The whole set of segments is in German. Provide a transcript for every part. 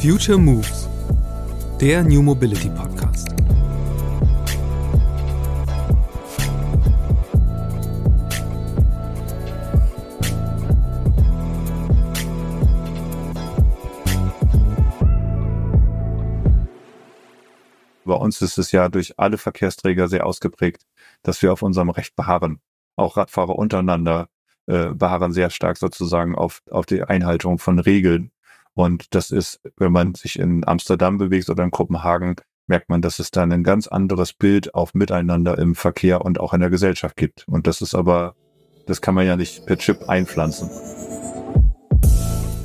Future Moves, der New Mobility Podcast. Bei uns ist es ja durch alle Verkehrsträger sehr ausgeprägt, dass wir auf unserem Recht beharren. Auch Radfahrer untereinander äh, beharren sehr stark sozusagen auf, auf die Einhaltung von Regeln. Und das ist, wenn man sich in Amsterdam bewegt oder in Kopenhagen, merkt man, dass es dann ein ganz anderes Bild auf Miteinander im Verkehr und auch in der Gesellschaft gibt. Und das ist aber, das kann man ja nicht per Chip einpflanzen.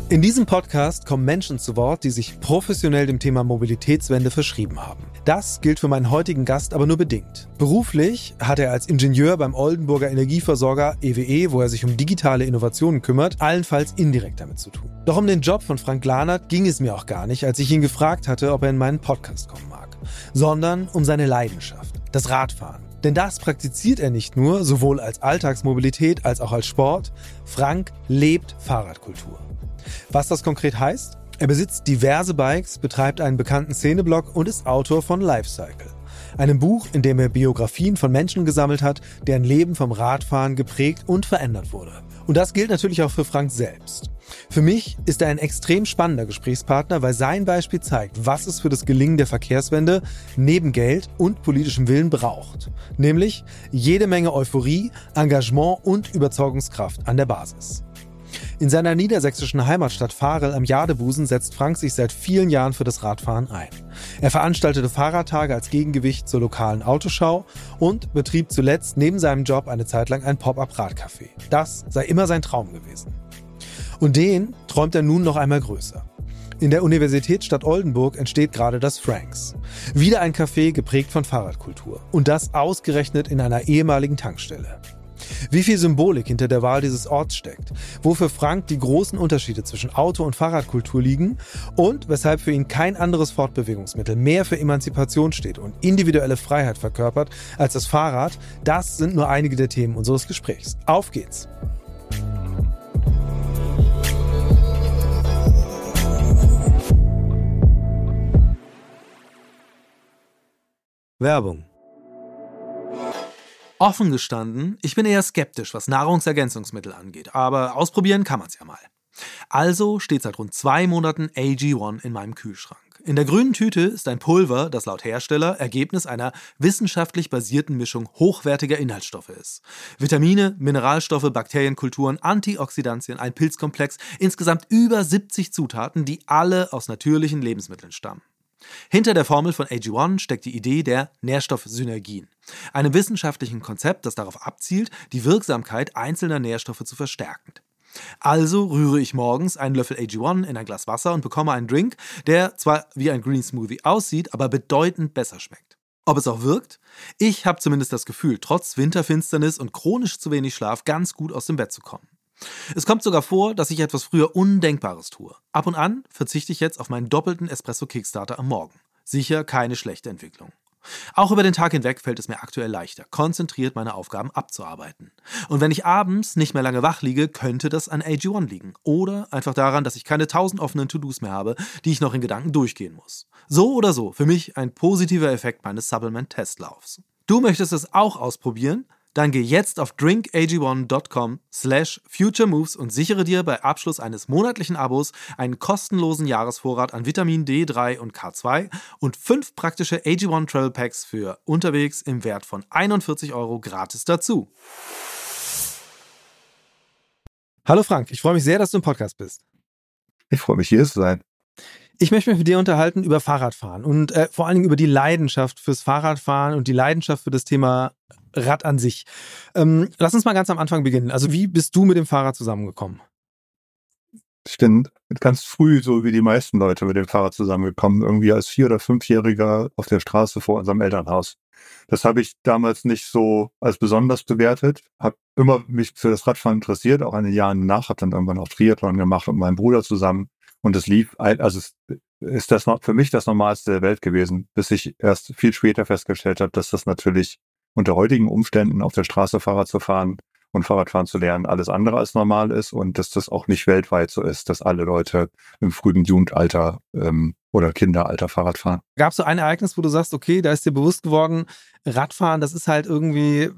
In diesem Podcast kommen Menschen zu Wort, die sich professionell dem Thema Mobilitätswende verschrieben haben. Das gilt für meinen heutigen Gast aber nur bedingt. Beruflich hat er als Ingenieur beim Oldenburger Energieversorger EWE, e, wo er sich um digitale Innovationen kümmert, allenfalls indirekt damit zu tun. Doch um den Job von Frank Lahnert ging es mir auch gar nicht, als ich ihn gefragt hatte, ob er in meinen Podcast kommen mag, sondern um seine Leidenschaft, das Radfahren. Denn das praktiziert er nicht nur, sowohl als Alltagsmobilität als auch als Sport. Frank lebt Fahrradkultur. Was das konkret heißt? Er besitzt diverse Bikes, betreibt einen bekannten Szeneblog und ist Autor von Lifecycle. Einem Buch, in dem er Biografien von Menschen gesammelt hat, deren Leben vom Radfahren geprägt und verändert wurde. Und das gilt natürlich auch für Frank selbst. Für mich ist er ein extrem spannender Gesprächspartner, weil sein Beispiel zeigt, was es für das Gelingen der Verkehrswende neben Geld und politischem Willen braucht. Nämlich jede Menge Euphorie, Engagement und Überzeugungskraft an der Basis. In seiner niedersächsischen Heimatstadt Farel am Jadebusen setzt Frank sich seit vielen Jahren für das Radfahren ein. Er veranstaltete Fahrradtage als Gegengewicht zur lokalen Autoschau und betrieb zuletzt neben seinem Job eine Zeit lang ein Pop-up-Radcafé. Das sei immer sein Traum gewesen. Und den träumt er nun noch einmal größer. In der Universitätsstadt Oldenburg entsteht gerade das Franks. Wieder ein Café geprägt von Fahrradkultur. Und das ausgerechnet in einer ehemaligen Tankstelle. Wie viel Symbolik hinter der Wahl dieses Orts steckt, wo für Frank die großen Unterschiede zwischen Auto- und Fahrradkultur liegen und weshalb für ihn kein anderes Fortbewegungsmittel mehr für Emanzipation steht und individuelle Freiheit verkörpert als das Fahrrad, das sind nur einige der Themen unseres Gesprächs. Auf geht's! Werbung Offen gestanden, ich bin eher skeptisch, was Nahrungsergänzungsmittel angeht, aber ausprobieren kann man es ja mal. Also steht seit rund zwei Monaten AG1 in meinem Kühlschrank. In der grünen Tüte ist ein Pulver, das laut Hersteller Ergebnis einer wissenschaftlich basierten Mischung hochwertiger Inhaltsstoffe ist. Vitamine, Mineralstoffe, Bakterienkulturen, Antioxidantien, ein Pilzkomplex, insgesamt über 70 Zutaten, die alle aus natürlichen Lebensmitteln stammen. Hinter der Formel von AG1 steckt die Idee der Nährstoffsynergien, einem wissenschaftlichen Konzept, das darauf abzielt, die Wirksamkeit einzelner Nährstoffe zu verstärken. Also rühre ich morgens einen Löffel AG1 in ein Glas Wasser und bekomme einen Drink, der zwar wie ein Green Smoothie aussieht, aber bedeutend besser schmeckt. Ob es auch wirkt? Ich habe zumindest das Gefühl, trotz Winterfinsternis und chronisch zu wenig Schlaf ganz gut aus dem Bett zu kommen. Es kommt sogar vor, dass ich etwas früher Undenkbares tue. Ab und an verzichte ich jetzt auf meinen doppelten Espresso Kickstarter am Morgen. Sicher keine schlechte Entwicklung. Auch über den Tag hinweg fällt es mir aktuell leichter, konzentriert meine Aufgaben abzuarbeiten. Und wenn ich abends nicht mehr lange wach liege, könnte das an AG1 liegen. Oder einfach daran, dass ich keine tausend offenen To-Dos mehr habe, die ich noch in Gedanken durchgehen muss. So oder so, für mich ein positiver Effekt meines Supplement-Testlaufs. Du möchtest es auch ausprobieren? Dann geh jetzt auf drinkag1.com slash futuremoves und sichere dir bei Abschluss eines monatlichen Abos einen kostenlosen Jahresvorrat an Vitamin D3 und K2 und fünf praktische AG1 Travel Packs für unterwegs im Wert von 41 Euro gratis dazu. Hallo Frank, ich freue mich sehr, dass du im Podcast bist. Ich freue mich, hier zu sein. Ich möchte mich mit dir unterhalten über Fahrradfahren und äh, vor allen Dingen über die Leidenschaft fürs Fahrradfahren und die Leidenschaft für das Thema Rad an sich. Ähm, lass uns mal ganz am Anfang beginnen. Also wie bist du mit dem Fahrrad zusammengekommen? Ich bin ganz früh, so wie die meisten Leute, mit dem Fahrrad zusammengekommen. Irgendwie als Vier- oder Fünfjähriger auf der Straße vor unserem Elternhaus. Das habe ich damals nicht so als besonders bewertet. Habe immer mich für das Radfahren interessiert, auch in den Jahren nach. Habe dann irgendwann auch Triathlon gemacht mit meinem Bruder zusammen. Und es lief, also es ist das für mich das Normalste der Welt gewesen, bis ich erst viel später festgestellt habe, dass das natürlich unter heutigen Umständen auf der Straße Fahrrad zu fahren und Fahrradfahren zu lernen alles andere als normal ist und dass das auch nicht weltweit so ist, dass alle Leute im frühen Jugendalter ähm, oder Kinderalter Fahrrad fahren. Gab es so ein Ereignis, wo du sagst, okay, da ist dir bewusst geworden, Radfahren, das ist halt irgendwie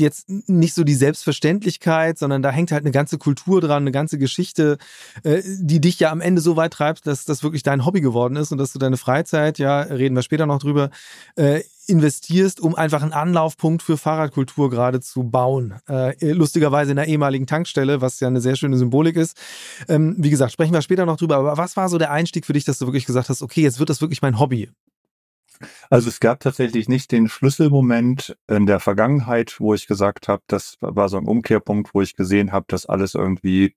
jetzt nicht so die Selbstverständlichkeit, sondern da hängt halt eine ganze Kultur dran, eine ganze Geschichte, äh, die dich ja am Ende so weit treibt, dass das wirklich dein Hobby geworden ist und dass du deine Freizeit, ja, reden wir später noch drüber, äh, investierst, um einfach einen Anlaufpunkt für Fahrradkultur gerade zu bauen. Äh, lustigerweise in der ehemaligen Tankstelle, was ja eine sehr schöne Symbolik ist. Ähm, wie gesagt, sprechen wir später noch drüber. Aber was war so der Einstieg für dich, dass du wirklich gesagt hast, okay, jetzt wird das wirklich mein Hobby? Also es gab tatsächlich nicht den Schlüsselmoment in der Vergangenheit, wo ich gesagt habe, das war so ein Umkehrpunkt, wo ich gesehen habe, dass alles irgendwie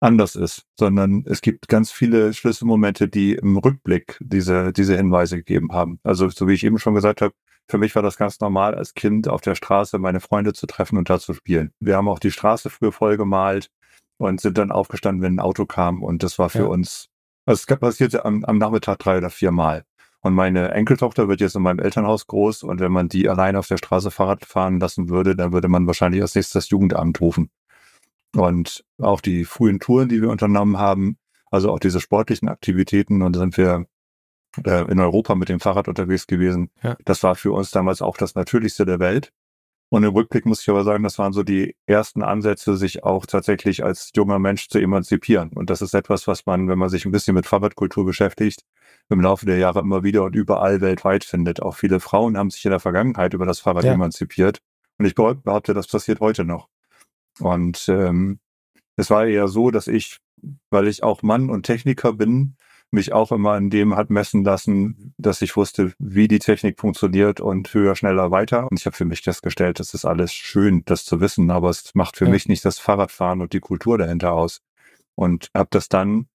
anders ist, sondern es gibt ganz viele Schlüsselmomente, die im Rückblick diese, diese Hinweise gegeben haben. Also so wie ich eben schon gesagt habe, für mich war das ganz normal, als Kind auf der Straße meine Freunde zu treffen und da zu spielen. Wir haben auch die Straße früher voll gemalt und sind dann aufgestanden, wenn ein Auto kam und das war für ja. uns, also es passierte am, am Nachmittag drei oder vier Mal. Und meine Enkeltochter wird jetzt in meinem Elternhaus groß und wenn man die alleine auf der Straße Fahrrad fahren lassen würde, dann würde man wahrscheinlich als nächstes das Jugendamt rufen. Und auch die frühen Touren, die wir unternommen haben, also auch diese sportlichen Aktivitäten, und da sind wir äh, in Europa mit dem Fahrrad unterwegs gewesen. Ja. Das war für uns damals auch das Natürlichste der Welt. Und im Rückblick muss ich aber sagen, das waren so die ersten Ansätze, sich auch tatsächlich als junger Mensch zu emanzipieren. Und das ist etwas, was man, wenn man sich ein bisschen mit Fahrradkultur beschäftigt, im Laufe der Jahre immer wieder und überall weltweit findet. Auch viele Frauen haben sich in der Vergangenheit über das Fahrrad ja. emanzipiert. Und ich behaupte, das passiert heute noch. Und ähm, es war eher so, dass ich, weil ich auch Mann und Techniker bin, mich auch immer in dem hat messen lassen, dass ich wusste, wie die Technik funktioniert und höher, schneller, weiter. Und ich habe für mich festgestellt, das ist alles schön, das zu wissen, aber es macht für ja. mich nicht das Fahrradfahren und die Kultur dahinter aus. Und habe das dann,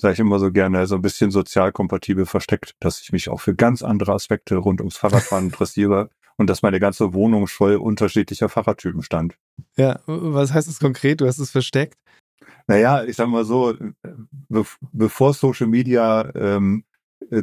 sage ich immer so gerne, so ein bisschen sozial kompatibel versteckt, dass ich mich auch für ganz andere Aspekte rund ums Fahrradfahren interessiere und dass meine ganze Wohnung voll unterschiedlicher Fahrradtypen stand. Ja, was heißt das konkret? Du hast es versteckt? Naja, ich sag mal so, be bevor Social Media ähm, äh,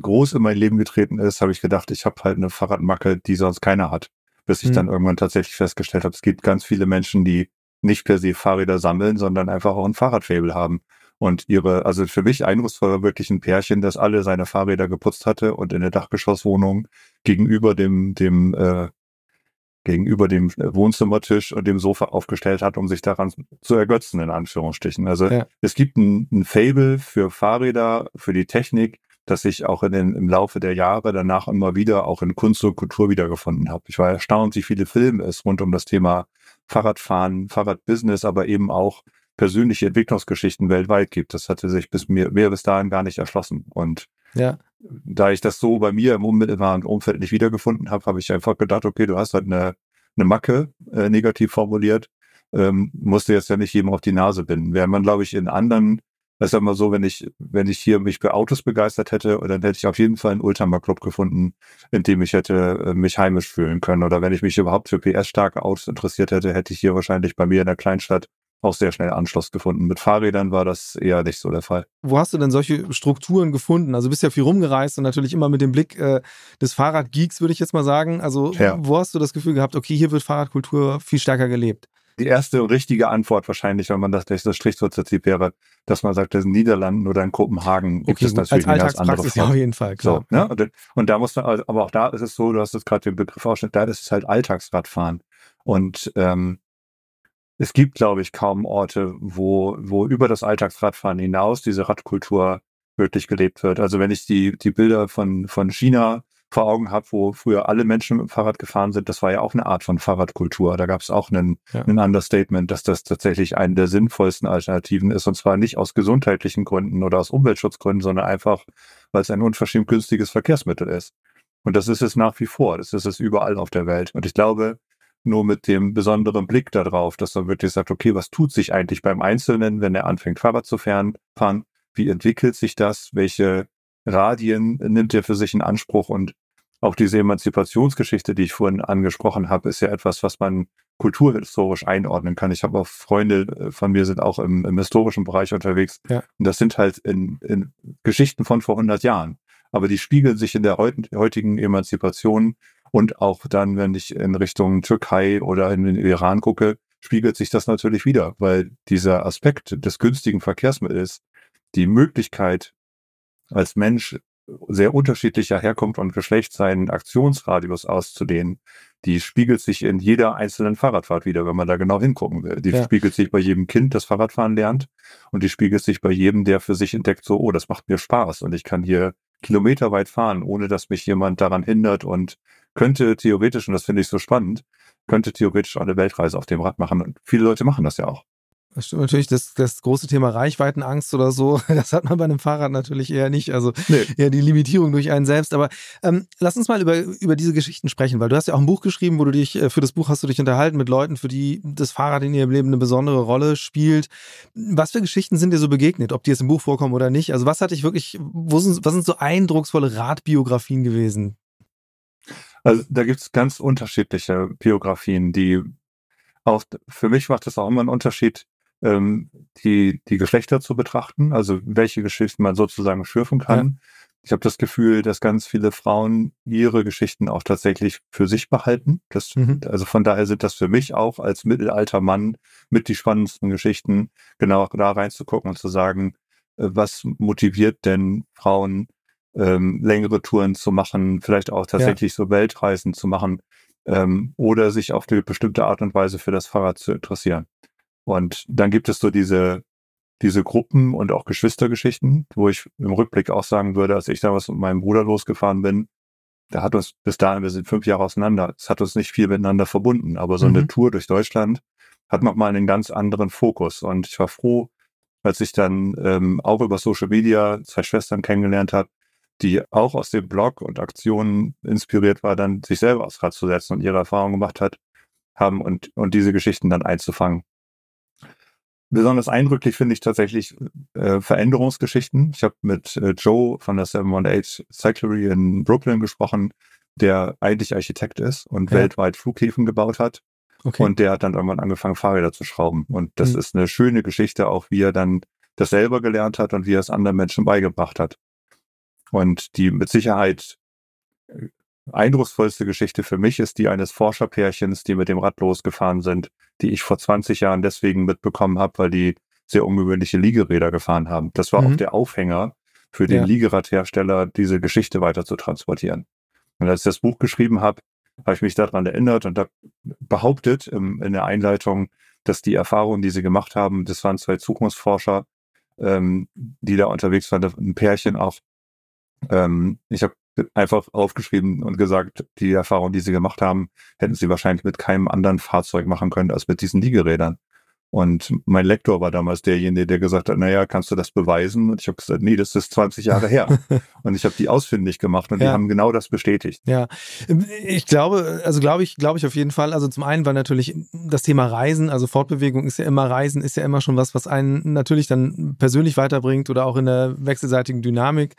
groß in mein Leben getreten ist, habe ich gedacht, ich habe halt eine Fahrradmacke, die sonst keiner hat. Bis ich mhm. dann irgendwann tatsächlich festgestellt habe, es gibt ganz viele Menschen, die nicht per se Fahrräder sammeln, sondern einfach auch ein Fahrradfabel haben. Und ihre, also für mich eindrucksvoll war wirklich ein Pärchen, das alle seine Fahrräder geputzt hatte und in der Dachgeschosswohnung gegenüber dem, dem, äh, gegenüber dem Wohnzimmertisch und dem Sofa aufgestellt hat, um sich daran zu ergötzen, in Anführungsstrichen. Also ja. es gibt ein, ein Fable für Fahrräder, für die Technik, das ich auch in den, im Laufe der Jahre danach immer wieder auch in Kunst und Kultur wiedergefunden habe. Ich war erstaunt, wie viele Filme es rund um das Thema Fahrradfahren, Fahrradbusiness, aber eben auch persönliche Entwicklungsgeschichten weltweit gibt. Das hatte sich bis mir, mir bis dahin gar nicht erschlossen. Und ja. da ich das so bei mir im unmittelbaren Umfeld nicht wiedergefunden habe, habe ich einfach gedacht, okay, du hast halt eine, eine Macke äh, negativ formuliert, ähm, musst du jetzt ja nicht jedem auf die Nase binden. Während man, glaube ich, in anderen, das ist ja immer so, wenn ich, wenn ich hier mich für Autos begeistert hätte, dann hätte ich auf jeden Fall einen Ultramar-Club gefunden, in dem ich hätte äh, mich heimisch fühlen können. Oder wenn ich mich überhaupt für PS-starke Autos interessiert hätte, hätte ich hier wahrscheinlich bei mir in der Kleinstadt auch sehr schnell Anschluss gefunden. Mit Fahrrädern war das eher nicht so der Fall. Wo hast du denn solche Strukturen gefunden? Also bist ja viel rumgereist und natürlich immer mit dem Blick äh, des Fahrradgeeks, würde ich jetzt mal sagen. Also ja. wo hast du das Gefühl gehabt, okay, hier wird Fahrradkultur viel stärker gelebt? Die erste richtige Antwort wahrscheinlich, wenn man das durch das Strichwurzelprinzip wäre, dass man sagt, das in Niederlanden oder in Kopenhagen gibt okay, es natürlich als andere Form. auf jeden Fall, klar. So, ne? und, und, da muss man, aber auch da ist es so, du hast jetzt gerade den Begriff ausgestellt, da ist es halt Alltagsradfahren. Und ähm, es gibt, glaube ich, kaum Orte, wo, wo über das Alltagsradfahren hinaus diese Radkultur wirklich gelebt wird. Also wenn ich die, die Bilder von, von China vor Augen habe, wo früher alle Menschen mit dem Fahrrad gefahren sind, das war ja auch eine Art von Fahrradkultur. Da gab es auch einen, ja. einen Understatement, dass das tatsächlich eine der sinnvollsten Alternativen ist. Und zwar nicht aus gesundheitlichen Gründen oder aus Umweltschutzgründen, sondern einfach, weil es ein unverschämt günstiges Verkehrsmittel ist. Und das ist es nach wie vor. Das ist es überall auf der Welt. Und ich glaube, nur mit dem besonderen Blick darauf, dass man wirklich sagt, okay, was tut sich eigentlich beim Einzelnen, wenn er anfängt, Fahrrad zu fahren? Wie entwickelt sich das? Welche Radien nimmt er für sich in Anspruch? Und auch diese Emanzipationsgeschichte, die ich vorhin angesprochen habe, ist ja etwas, was man kulturhistorisch einordnen kann. Ich habe auch Freunde äh, von mir sind auch im, im historischen Bereich unterwegs. Ja. Und das sind halt in, in Geschichten von vor 100 Jahren. Aber die spiegeln sich in der heutigen Emanzipation und auch dann, wenn ich in Richtung Türkei oder in den Iran gucke, spiegelt sich das natürlich wieder, weil dieser Aspekt des günstigen Verkehrsmittels, die Möglichkeit als Mensch sehr unterschiedlicher Herkunft und Geschlecht seinen Aktionsradius auszudehnen, die spiegelt sich in jeder einzelnen Fahrradfahrt wieder, wenn man da genau hingucken will. Die ja. spiegelt sich bei jedem Kind, das Fahrradfahren lernt und die spiegelt sich bei jedem, der für sich entdeckt, so, oh, das macht mir Spaß und ich kann hier kilometerweit fahren, ohne dass mich jemand daran hindert und könnte theoretisch, und das finde ich so spannend, könnte theoretisch eine Weltreise auf dem Rad machen. Und viele Leute machen das ja auch. Das stimmt natürlich, das, das große Thema Reichweitenangst oder so, das hat man bei einem Fahrrad natürlich eher nicht. Also nee. eher die Limitierung durch einen selbst. Aber ähm, lass uns mal über, über diese Geschichten sprechen, weil du hast ja auch ein Buch geschrieben, wo du dich, äh, für das Buch hast du dich unterhalten mit Leuten, für die das Fahrrad in ihrem Leben eine besondere Rolle spielt. Was für Geschichten sind dir so begegnet, ob die jetzt im Buch vorkommen oder nicht? Also was hat dich wirklich, wo sind, was sind so eindrucksvolle Radbiografien gewesen? Also da gibt es ganz unterschiedliche Biografien, die auch für mich macht es auch immer einen Unterschied, ähm, die, die Geschlechter zu betrachten, also welche Geschichten man sozusagen schürfen kann. Ja. Ich habe das Gefühl, dass ganz viele Frauen ihre Geschichten auch tatsächlich für sich behalten. Das, mhm. Also von daher sind das für mich auch als mittelalter Mann mit die spannendsten Geschichten, genau da reinzugucken und zu sagen, äh, was motiviert denn Frauen, ähm, längere Touren zu machen, vielleicht auch tatsächlich ja. so Weltreisen zu machen ähm, oder sich auf eine bestimmte Art und Weise für das Fahrrad zu interessieren. Und dann gibt es so diese, diese Gruppen und auch Geschwistergeschichten, wo ich im Rückblick auch sagen würde, als ich damals mit meinem Bruder losgefahren bin, da hat uns bis dahin, wir sind fünf Jahre auseinander, es hat uns nicht viel miteinander verbunden, aber so mhm. eine Tour durch Deutschland hat nochmal einen ganz anderen Fokus. Und ich war froh, als ich dann ähm, auch über Social Media zwei Schwestern kennengelernt habe, die auch aus dem Blog und Aktionen inspiriert war, dann sich selber aufs Rad zu setzen und ihre Erfahrungen gemacht hat, haben und, und diese Geschichten dann einzufangen. Besonders eindrücklich finde ich tatsächlich äh, Veränderungsgeschichten. Ich habe mit äh, Joe von der 718 Cyclery in Brooklyn gesprochen, der eigentlich Architekt ist und ja. weltweit Flughäfen gebaut hat. Okay. Und der hat dann irgendwann angefangen, Fahrräder zu schrauben. Und das mhm. ist eine schöne Geschichte, auch wie er dann das selber gelernt hat und wie er es anderen Menschen beigebracht hat. Und die mit Sicherheit äh, eindrucksvollste Geschichte für mich ist die eines Forscherpärchens, die mit dem Rad losgefahren sind, die ich vor 20 Jahren deswegen mitbekommen habe, weil die sehr ungewöhnliche Liegeräder gefahren haben. Das war mhm. auch der Aufhänger für den ja. Liegeradhersteller, diese Geschichte weiter zu transportieren. Und als ich das Buch geschrieben habe, habe ich mich daran erinnert und habe behauptet in der Einleitung, dass die Erfahrungen, die sie gemacht haben, das waren zwei Zukunftsforscher, ähm, die da unterwegs waren, ein Pärchen auch. Ähm, ich habe einfach aufgeschrieben und gesagt, die Erfahrung, die sie gemacht haben, hätten sie wahrscheinlich mit keinem anderen Fahrzeug machen können als mit diesen Liegerädern. Und mein Lektor war damals derjenige, der gesagt hat, naja, kannst du das beweisen? Und ich habe gesagt, nee, das ist 20 Jahre her. und ich habe die ausfindig gemacht und ja. die haben genau das bestätigt. Ja, ich glaube, also glaube ich, glaube ich auf jeden Fall. Also zum einen war natürlich das Thema Reisen, also Fortbewegung ist ja immer Reisen, ist ja immer schon was, was einen natürlich dann persönlich weiterbringt oder auch in der wechselseitigen Dynamik.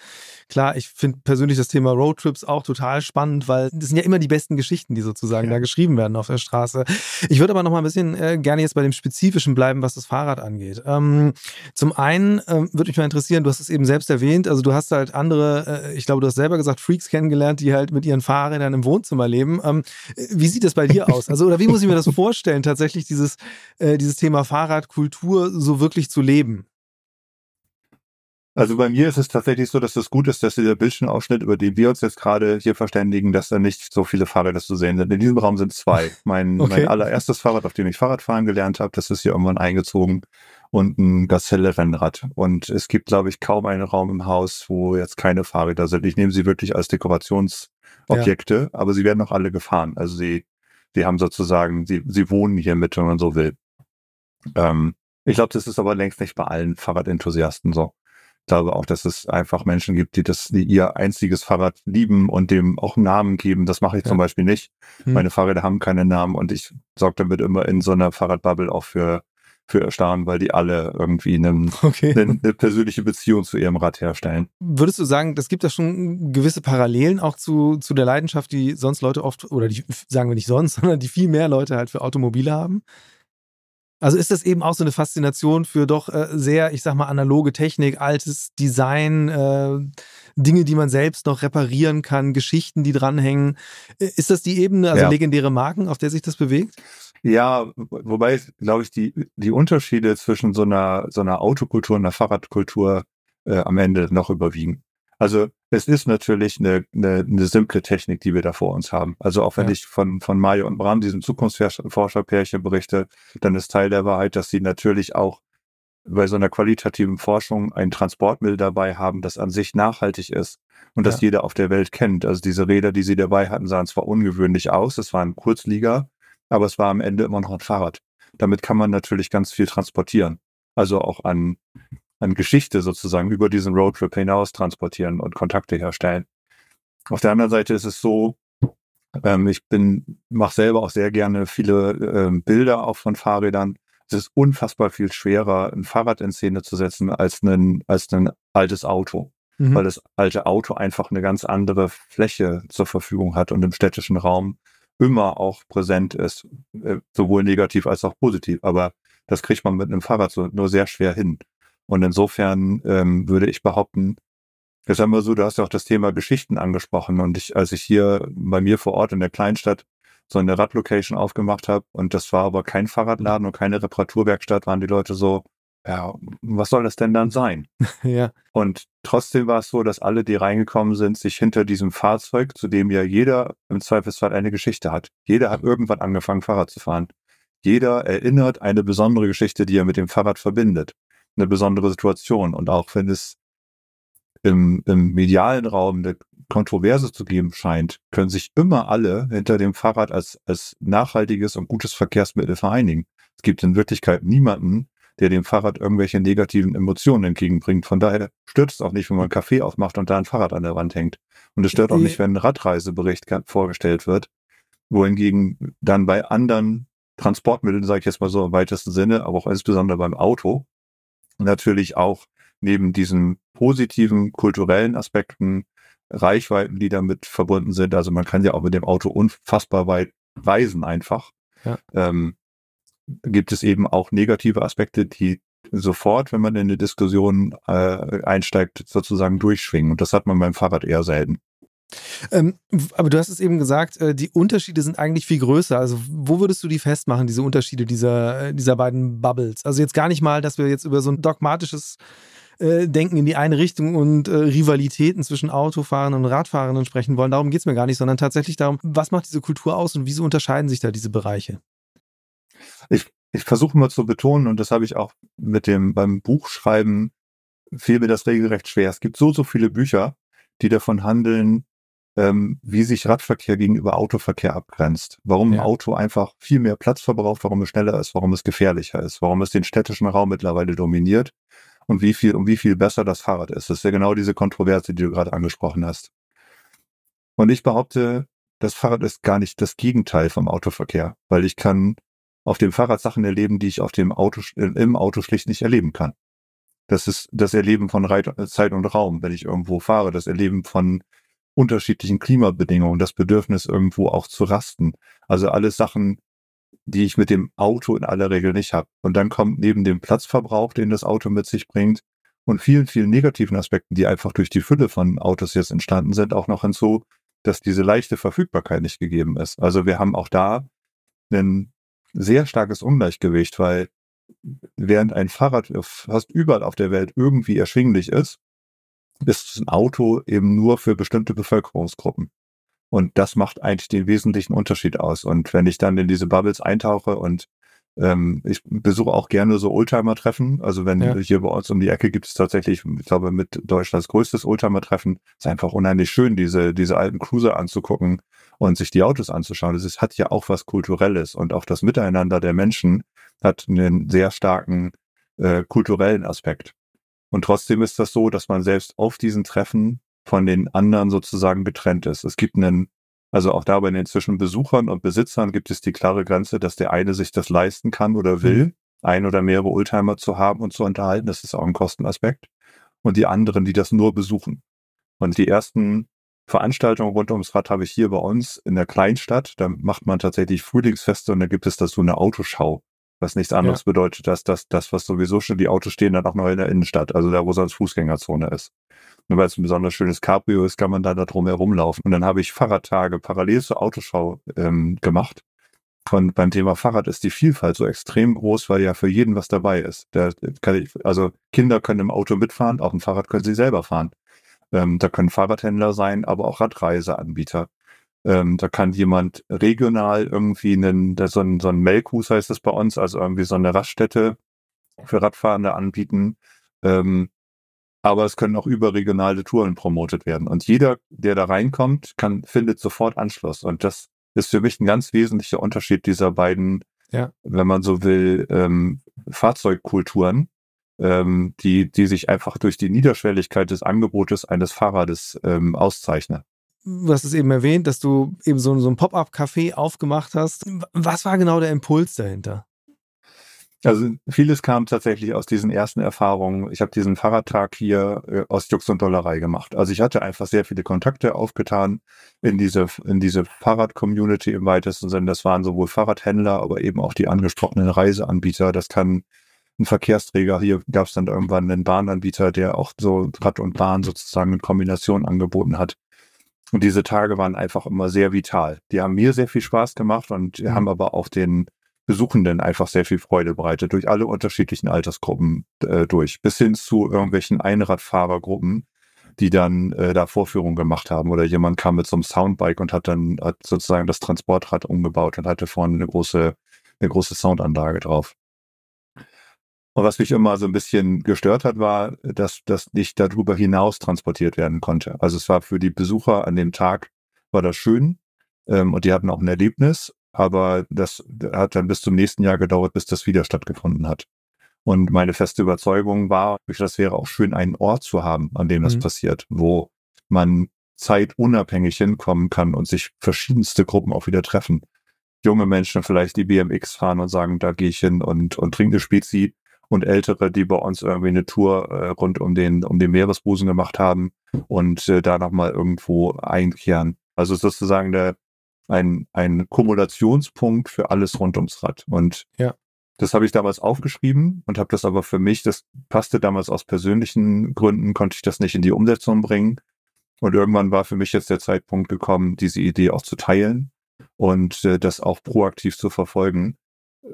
Klar, ich finde persönlich das Thema Roadtrips auch total spannend, weil das sind ja immer die besten Geschichten, die sozusagen ja. da geschrieben werden auf der Straße. Ich würde aber noch mal ein bisschen äh, gerne jetzt bei dem Spezifischen bleiben, was das Fahrrad angeht. Ähm, zum einen ähm, würde mich mal interessieren, du hast es eben selbst erwähnt, also du hast halt andere, äh, ich glaube, du hast selber gesagt, Freaks kennengelernt, die halt mit ihren Fahrrädern im Wohnzimmer leben. Ähm, wie sieht das bei dir aus? Also, oder wie muss ich mir das vorstellen, tatsächlich dieses, äh, dieses Thema Fahrradkultur so wirklich zu leben? Also bei mir ist es tatsächlich so, dass es gut ist, dass dieser Bildschirmausschnitt, über den wir uns jetzt gerade hier verständigen, dass da nicht so viele Fahrräder zu sehen sind. In diesem Raum sind zwei. Mein, okay. mein allererstes Fahrrad, auf dem ich Fahrradfahren gelernt habe, das ist hier irgendwann eingezogen und ein Gazelle-Rennrad. Und es gibt, glaube ich, kaum einen Raum im Haus, wo jetzt keine Fahrräder sind. Ich nehme sie wirklich als Dekorationsobjekte, ja. aber sie werden auch alle gefahren. Also sie, sie haben sozusagen, sie, sie wohnen hier mit, wenn man so will. Ähm, ich glaube, das ist aber längst nicht bei allen Fahrradenthusiasten so glaube auch, dass es einfach Menschen gibt, die das, die ihr einziges Fahrrad lieben und dem auch einen Namen geben. Das mache ich ja. zum Beispiel nicht. Hm. Meine Fahrräder haben keine Namen und ich sorge damit immer in so einer Fahrradbubble auch für für Erstaunen, weil die alle irgendwie eine, okay. eine, eine, persönliche Beziehung zu ihrem Rad herstellen. Würdest du sagen, das gibt da schon gewisse Parallelen auch zu, zu der Leidenschaft, die sonst Leute oft, oder die sagen wir nicht sonst, sondern die viel mehr Leute halt für Automobile haben? Also ist das eben auch so eine Faszination für doch äh, sehr, ich sag mal, analoge Technik, altes Design, äh, Dinge, die man selbst noch reparieren kann, Geschichten, die dranhängen. Äh, ist das die Ebene, also ja. legendäre Marken, auf der sich das bewegt? Ja, wobei, glaube ich, die, die Unterschiede zwischen so einer, so einer Autokultur und einer Fahrradkultur äh, am Ende noch überwiegen. Also es ist natürlich eine, eine, eine simple Technik, die wir da vor uns haben. Also auch wenn ja. ich von, von Mario und Bram, diesem Zukunftsforscherpärchen berichte, dann ist Teil der Wahrheit, dass sie natürlich auch bei so einer qualitativen Forschung ein Transportmittel dabei haben, das an sich nachhaltig ist und ja. das jeder auf der Welt kennt. Also diese Räder, die sie dabei hatten, sahen zwar ungewöhnlich aus, es war ein Kurzlieger, aber es war am Ende immer noch ein Fahrrad. Damit kann man natürlich ganz viel transportieren. Also auch an, an Geschichte sozusagen über diesen Roadtrip hinaus transportieren und Kontakte herstellen. Auf der anderen Seite ist es so, ähm, ich bin, mache selber auch sehr gerne viele ähm, Bilder auch von Fahrrädern. Es ist unfassbar viel schwerer, ein Fahrrad in Szene zu setzen als ein, als ein altes Auto. Mhm. Weil das alte Auto einfach eine ganz andere Fläche zur Verfügung hat und im städtischen Raum immer auch präsent ist, äh, sowohl negativ als auch positiv. Aber das kriegt man mit einem Fahrrad so nur sehr schwer hin. Und insofern ähm, würde ich behaupten, jetzt haben wir so, du hast ja auch das Thema Geschichten angesprochen. Und ich, als ich hier bei mir vor Ort in der Kleinstadt so eine Radlocation aufgemacht habe und das war aber kein Fahrradladen und keine Reparaturwerkstatt, waren die Leute so, ja, was soll das denn dann sein? ja. Und trotzdem war es so, dass alle, die reingekommen sind, sich hinter diesem Fahrzeug, zu dem ja jeder im Zweifelsfall eine Geschichte hat. Jeder hat irgendwann angefangen, Fahrrad zu fahren. Jeder erinnert eine besondere Geschichte, die er mit dem Fahrrad verbindet. Eine besondere Situation. Und auch wenn es im, im medialen Raum eine Kontroverse zu geben scheint, können sich immer alle hinter dem Fahrrad als, als nachhaltiges und gutes Verkehrsmittel vereinigen. Es gibt in Wirklichkeit niemanden, der dem Fahrrad irgendwelche negativen Emotionen entgegenbringt. Von daher stört es auch nicht, wenn man einen Kaffee aufmacht und da ein Fahrrad an der Wand hängt. Und es stört auch nicht, wenn ein Radreisebericht vorgestellt wird, wohingegen dann bei anderen Transportmitteln, sage ich jetzt mal so im weitesten Sinne, aber auch insbesondere beim Auto, natürlich auch neben diesen positiven kulturellen Aspekten Reichweiten, die damit verbunden sind. Also man kann ja auch mit dem Auto unfassbar weit reisen einfach. Ja. Ähm, gibt es eben auch negative Aspekte, die sofort, wenn man in eine Diskussion äh, einsteigt, sozusagen durchschwingen. Und das hat man beim Fahrrad eher selten. Ähm, aber du hast es eben gesagt, äh, die Unterschiede sind eigentlich viel größer. Also wo würdest du die festmachen, diese Unterschiede dieser, äh, dieser beiden Bubbles? Also jetzt gar nicht mal, dass wir jetzt über so ein dogmatisches äh, Denken in die eine Richtung und äh, Rivalitäten zwischen Autofahrern und Radfahrern sprechen wollen. Darum geht es mir gar nicht, sondern tatsächlich darum, was macht diese Kultur aus und wieso unterscheiden sich da diese Bereiche? Ich, ich versuche mal zu betonen, und das habe ich auch mit dem beim Buchschreiben fiel mir das regelrecht schwer. Es gibt so, so viele Bücher, die davon handeln, ähm, wie sich Radverkehr gegenüber Autoverkehr abgrenzt. Warum ja. ein Auto einfach viel mehr Platz verbraucht, warum es schneller ist, warum es gefährlicher ist, warum es den städtischen Raum mittlerweile dominiert und wie viel, und wie viel besser das Fahrrad ist. Das ist ja genau diese Kontroverse, die du gerade angesprochen hast. Und ich behaupte, das Fahrrad ist gar nicht das Gegenteil vom Autoverkehr, weil ich kann auf dem Fahrrad Sachen erleben, die ich auf dem Auto, äh, im Auto schlicht nicht erleben kann. Das ist das Erleben von Zeit und Raum, wenn ich irgendwo fahre, das Erleben von unterschiedlichen Klimabedingungen, das Bedürfnis irgendwo auch zu rasten. Also alles Sachen, die ich mit dem Auto in aller Regel nicht habe. Und dann kommt neben dem Platzverbrauch, den das Auto mit sich bringt, und vielen, vielen negativen Aspekten, die einfach durch die Fülle von Autos jetzt entstanden sind, auch noch hinzu, dass diese leichte Verfügbarkeit nicht gegeben ist. Also wir haben auch da einen sehr starkes Ungleichgewicht, weil während ein Fahrrad fast überall auf der Welt irgendwie erschwinglich ist, ist ein Auto eben nur für bestimmte Bevölkerungsgruppen. Und das macht eigentlich den wesentlichen Unterschied aus. Und wenn ich dann in diese Bubbles eintauche und ähm, ich besuche auch gerne so Oldtimer-Treffen. Also wenn ja. hier bei uns um die Ecke gibt es tatsächlich, ich glaube, mit Deutschlands größtes Oldtimer-Treffen. Ist einfach unheimlich schön, diese, diese alten Cruiser anzugucken und sich die Autos anzuschauen. Das ist, hat ja auch was Kulturelles und auch das Miteinander der Menschen hat einen sehr starken äh, kulturellen Aspekt. Und trotzdem ist das so, dass man selbst auf diesen Treffen von den anderen sozusagen getrennt ist. Es gibt einen, also auch da bei den zwischen Besuchern und Besitzern gibt es die klare Grenze, dass der eine sich das leisten kann oder will, mhm. ein oder mehrere Oldtimer zu haben und zu unterhalten. Das ist auch ein Kostenaspekt. Und die anderen, die das nur besuchen. Und die ersten Veranstaltungen rund ums Rad habe ich hier bei uns in der Kleinstadt. Da macht man tatsächlich Frühlingsfeste und da gibt es dazu eine Autoschau. Was nichts anderes ja. bedeutet, dass das, das, was sowieso schon die Autos stehen, dann auch noch in der Innenstadt, also da, wo sonst Fußgängerzone ist. Und weil es ein besonders schönes Cabrio ist, kann man da, da drum herumlaufen. Und dann habe ich Fahrradtage parallel zur Autoschau ähm, gemacht. Und beim Thema Fahrrad ist die Vielfalt so extrem groß, weil ja für jeden was dabei ist. Der, ich, also Kinder können im Auto mitfahren, auf dem Fahrrad können sie selber fahren. Ähm, da können Fahrradhändler sein, aber auch Radreiseanbieter. Ähm, da kann jemand regional irgendwie einen, so ein, so ein Melkhus heißt das bei uns, also irgendwie so eine Raststätte für Radfahrende anbieten. Ähm, aber es können auch überregionale Touren promotet werden. Und jeder, der da reinkommt, kann, findet sofort Anschluss. Und das ist für mich ein ganz wesentlicher Unterschied dieser beiden, ja. wenn man so will, ähm, Fahrzeugkulturen, ähm, die, die sich einfach durch die Niederschwelligkeit des Angebotes eines Fahrrades ähm, auszeichnen. Du hast es eben erwähnt, dass du eben so, so ein Pop-up-Café aufgemacht hast. Was war genau der Impuls dahinter? Also vieles kam tatsächlich aus diesen ersten Erfahrungen. Ich habe diesen Fahrradtag hier äh, aus Jux und Dollerei gemacht. Also ich hatte einfach sehr viele Kontakte aufgetan in diese, in diese Fahrrad-Community im weitesten Sinne. Das waren sowohl Fahrradhändler, aber eben auch die angesprochenen Reiseanbieter. Das kann ein Verkehrsträger. Hier gab es dann irgendwann einen Bahnanbieter, der auch so Rad und Bahn sozusagen in Kombination angeboten hat. Und diese Tage waren einfach immer sehr vital. Die haben mir sehr viel Spaß gemacht und mhm. haben aber auch den Besuchenden einfach sehr viel Freude bereitet, durch alle unterschiedlichen Altersgruppen äh, durch, bis hin zu irgendwelchen Einradfahrergruppen, die dann äh, da Vorführungen gemacht haben. Oder jemand kam mit so einem Soundbike und hat dann hat sozusagen das Transportrad umgebaut und hatte vorne eine große, eine große Soundanlage drauf. Und was mich immer so ein bisschen gestört hat, war, dass das nicht darüber hinaus transportiert werden konnte. Also es war für die Besucher an dem Tag, war das schön ähm, und die hatten auch ein Erlebnis, aber das hat dann bis zum nächsten Jahr gedauert, bis das wieder stattgefunden hat. Und meine feste Überzeugung war, das wäre auch schön, einen Ort zu haben, an dem das mhm. passiert, wo man zeitunabhängig hinkommen kann und sich verschiedenste Gruppen auch wieder treffen. Junge Menschen vielleicht die BMX fahren und sagen, da gehe ich hin und, und trinke eine Spezi und Ältere, die bei uns irgendwie eine Tour äh, rund um den, um den Meeresbusen gemacht haben und äh, da nochmal irgendwo einkehren. Also sozusagen der, ein, ein Kumulationspunkt für alles rund ums Rad. Und ja. das habe ich damals aufgeschrieben und habe das aber für mich, das passte damals aus persönlichen Gründen, konnte ich das nicht in die Umsetzung bringen. Und irgendwann war für mich jetzt der Zeitpunkt gekommen, diese Idee auch zu teilen und äh, das auch proaktiv zu verfolgen,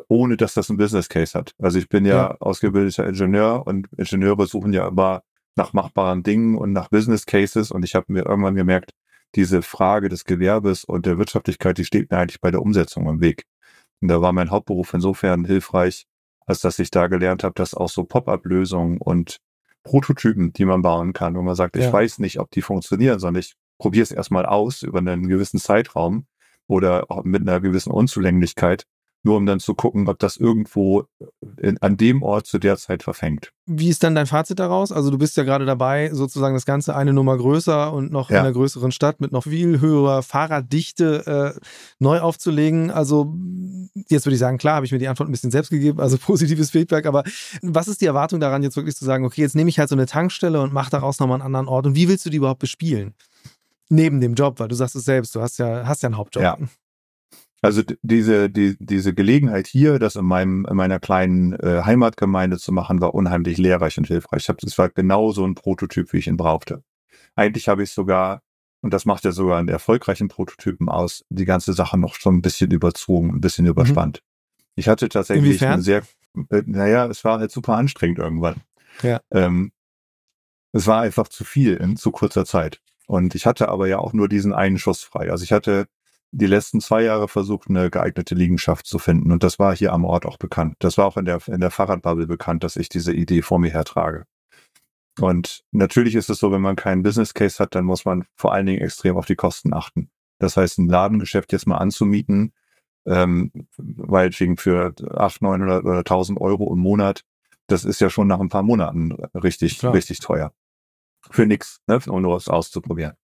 ohne dass das ein Business Case hat. Also ich bin ja, ja. ausgebildeter Ingenieur und Ingenieure suchen ja immer nach machbaren Dingen und nach Business Cases und ich habe mir irgendwann gemerkt, diese Frage des Gewerbes und der Wirtschaftlichkeit, die steht mir eigentlich bei der Umsetzung im Weg. Und da war mein Hauptberuf insofern hilfreich, als dass ich da gelernt habe, dass auch so Pop-up-Lösungen und Prototypen, die man bauen kann, wo man sagt, ja. ich weiß nicht, ob die funktionieren, sondern ich probiere es erstmal aus über einen gewissen Zeitraum oder auch mit einer gewissen Unzulänglichkeit nur um dann zu gucken, ob das irgendwo in, an dem Ort zu der Zeit verfängt. Wie ist dann dein Fazit daraus? Also du bist ja gerade dabei, sozusagen das Ganze eine Nummer größer und noch ja. in einer größeren Stadt mit noch viel höherer Fahrraddichte äh, neu aufzulegen. Also jetzt würde ich sagen, klar, habe ich mir die Antwort ein bisschen selbst gegeben, also positives Feedback, aber was ist die Erwartung daran, jetzt wirklich zu sagen, okay, jetzt nehme ich halt so eine Tankstelle und mache daraus nochmal einen anderen Ort und wie willst du die überhaupt bespielen? Neben dem Job, weil du sagst es selbst, du hast ja, hast ja einen Hauptjob. Ja. Also diese, die, diese Gelegenheit hier, das in meinem, in meiner kleinen äh, Heimatgemeinde zu machen, war unheimlich lehrreich und hilfreich. Ich hab, das war genau so ein Prototyp, wie ich ihn brauchte. Eigentlich habe ich sogar, und das macht ja sogar einen erfolgreichen Prototypen aus, die ganze Sache noch schon ein bisschen überzogen, ein bisschen mhm. überspannt. Mhm. Ich hatte tatsächlich Inwiefern? eine sehr, äh, naja, es war halt super anstrengend irgendwann. Ja. Ähm, es war einfach zu viel in zu kurzer Zeit. Und ich hatte aber ja auch nur diesen einen Schuss frei. Also ich hatte die letzten zwei Jahre versucht, eine geeignete Liegenschaft zu finden. Und das war hier am Ort auch bekannt. Das war auch in der, in der Fahrradbubble bekannt, dass ich diese Idee vor mir hertrage. Und natürlich ist es so, wenn man keinen Business Case hat, dann muss man vor allen Dingen extrem auf die Kosten achten. Das heißt, ein Ladengeschäft jetzt mal anzumieten, ähm, weil wegen für 800, 900 oder 1000 Euro im Monat, das ist ja schon nach ein paar Monaten richtig, Klar. richtig teuer. Für nix, ne, um nur was auszuprobieren.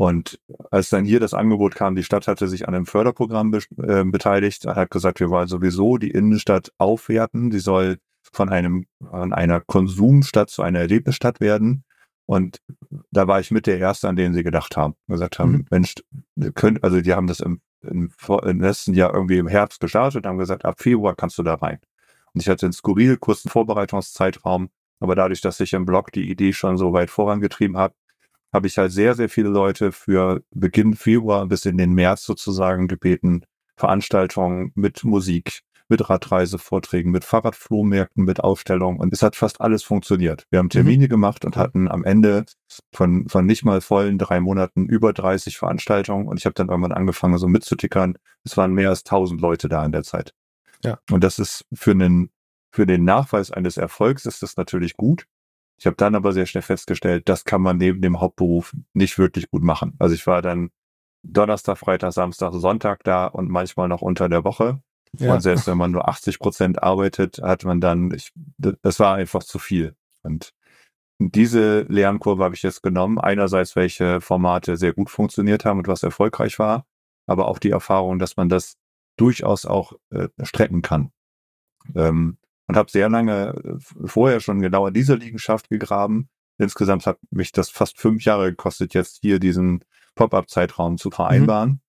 Und als dann hier das Angebot kam, die Stadt hatte sich an einem Förderprogramm be äh, beteiligt, hat gesagt, wir wollen sowieso die Innenstadt aufwerten. Die soll von einem, von einer Konsumstadt zu einer Erlebnisstadt werden. Und da war ich mit der Erste, an den sie gedacht haben. Gesagt haben, mhm. Mensch, könnt, also die haben das im, im, im, letzten Jahr irgendwie im Herbst gestartet und haben gesagt, ab Februar kannst du da rein. Und ich hatte einen skurril kurzen Vorbereitungszeitraum Aber dadurch, dass ich im Blog die Idee schon so weit vorangetrieben habe, habe ich halt sehr, sehr viele Leute für Beginn Februar bis in den März sozusagen gebeten, Veranstaltungen mit Musik, mit Radreisevorträgen, mit Fahrradflohmärkten, mit Ausstellungen und es hat fast alles funktioniert. Wir haben mhm. Termine mhm. gemacht und hatten am Ende von, von nicht mal vollen drei Monaten über 30 Veranstaltungen und ich habe dann irgendwann angefangen so mitzutickern. Es waren mehr als 1000 Leute da in der Zeit. Ja. Und das ist für einen, für den Nachweis eines Erfolgs ist das natürlich gut. Ich habe dann aber sehr schnell festgestellt, das kann man neben dem Hauptberuf nicht wirklich gut machen. Also ich war dann Donnerstag, Freitag, Samstag, Sonntag da und manchmal noch unter der Woche. Ja. Und selbst wenn man nur 80 Prozent arbeitet, hat man dann, ich, das war einfach zu viel. Und diese Lernkurve habe ich jetzt genommen. Einerseits, welche Formate sehr gut funktioniert haben und was erfolgreich war, aber auch die Erfahrung, dass man das durchaus auch äh, strecken kann. Ähm, und habe sehr lange äh, vorher schon genau in dieser Liegenschaft gegraben. Insgesamt hat mich das fast fünf Jahre gekostet, jetzt hier diesen Pop-up-Zeitraum zu vereinbaren.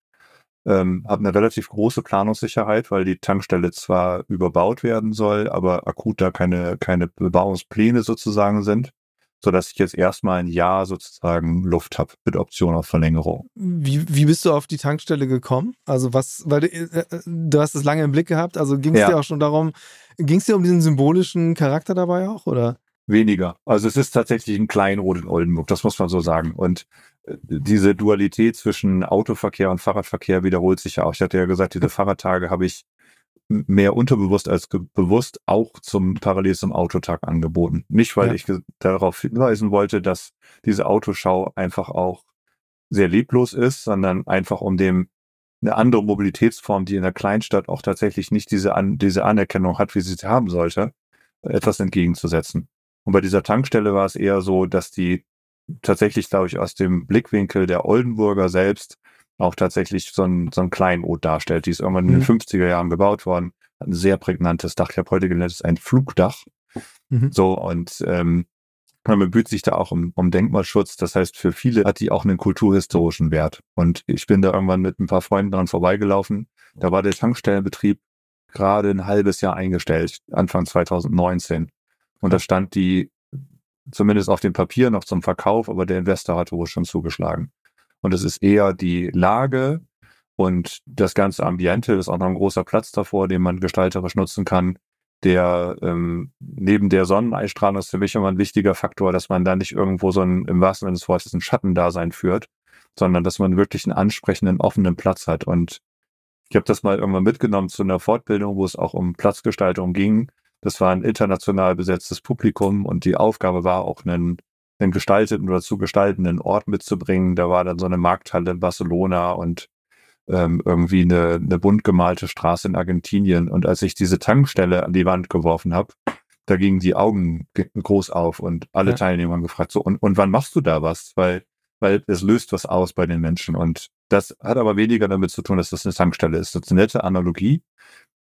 Mhm. Ähm, habe eine relativ große Planungssicherheit, weil die Tankstelle zwar überbaut werden soll, aber akut da keine, keine Bebauungspläne sozusagen sind, so dass ich jetzt erstmal ein Jahr sozusagen Luft habe mit Option auf Verlängerung. Wie, wie bist du auf die Tankstelle gekommen? Also was, weil du, äh, äh du hast es lange im Blick gehabt, also ging es ja. dir auch schon darum, ging es dir um diesen symbolischen Charakter dabei auch, oder? Weniger. Also es ist tatsächlich ein Kleinod in Oldenburg, das muss man so sagen. Und äh, diese Dualität zwischen Autoverkehr und Fahrradverkehr wiederholt sich ja auch. Ich hatte ja gesagt, diese Fahrradtage habe ich mehr unterbewusst als bewusst auch zum parallel zum Autotag angeboten. Nicht, weil ja. ich darauf hinweisen wollte, dass diese Autoschau einfach auch sehr leblos ist, sondern einfach um dem eine andere Mobilitätsform, die in der Kleinstadt auch tatsächlich nicht diese, An diese Anerkennung hat, wie sie sie haben sollte, etwas entgegenzusetzen. Und bei dieser Tankstelle war es eher so, dass die tatsächlich, glaube ich, aus dem Blickwinkel der Oldenburger selbst auch tatsächlich so ein, so ein Kleinod darstellt. Die ist irgendwann mhm. in den 50er mhm. Jahren gebaut worden. Hat ein sehr prägnantes Dach. Ich habe heute gelernt, es ist ein Flugdach. Mhm. So, und ähm, man bemüht sich da auch um, um Denkmalschutz. Das heißt, für viele hat die auch einen kulturhistorischen Wert. Und ich bin da irgendwann mit ein paar Freunden dran vorbeigelaufen. Da war der Tankstellenbetrieb gerade ein halbes Jahr eingestellt, Anfang 2019. Und da stand die zumindest auf dem Papier noch zum Verkauf, aber der Investor hatte wohl schon zugeschlagen. Und es ist eher die Lage und das ganze Ambiente, ist auch noch ein großer Platz davor, den man gestalterisch nutzen kann. Der ähm, neben der Sonneneinstrahlung ist für mich immer ein wichtiger Faktor, dass man da nicht irgendwo so ein, im wahrsten Sinne des Wortes, ein Schattendasein führt, sondern dass man wirklich einen ansprechenden, offenen Platz hat. Und ich habe das mal irgendwann mitgenommen zu einer Fortbildung, wo es auch um Platzgestaltung ging. Das war ein international besetztes Publikum und die Aufgabe war auch einen, einen gestalteten oder zu gestaltenden Ort mitzubringen. Da war dann so eine Markthalle in Barcelona und ähm, irgendwie eine, eine bunt gemalte Straße in Argentinien. Und als ich diese Tankstelle an die Wand geworfen habe, da gingen die Augen groß auf und alle ja. Teilnehmer haben gefragt, so, und, und wann machst du da was? Weil, weil es löst was aus bei den Menschen. Und das hat aber weniger damit zu tun, dass das eine Tankstelle ist. Das ist eine nette Analogie,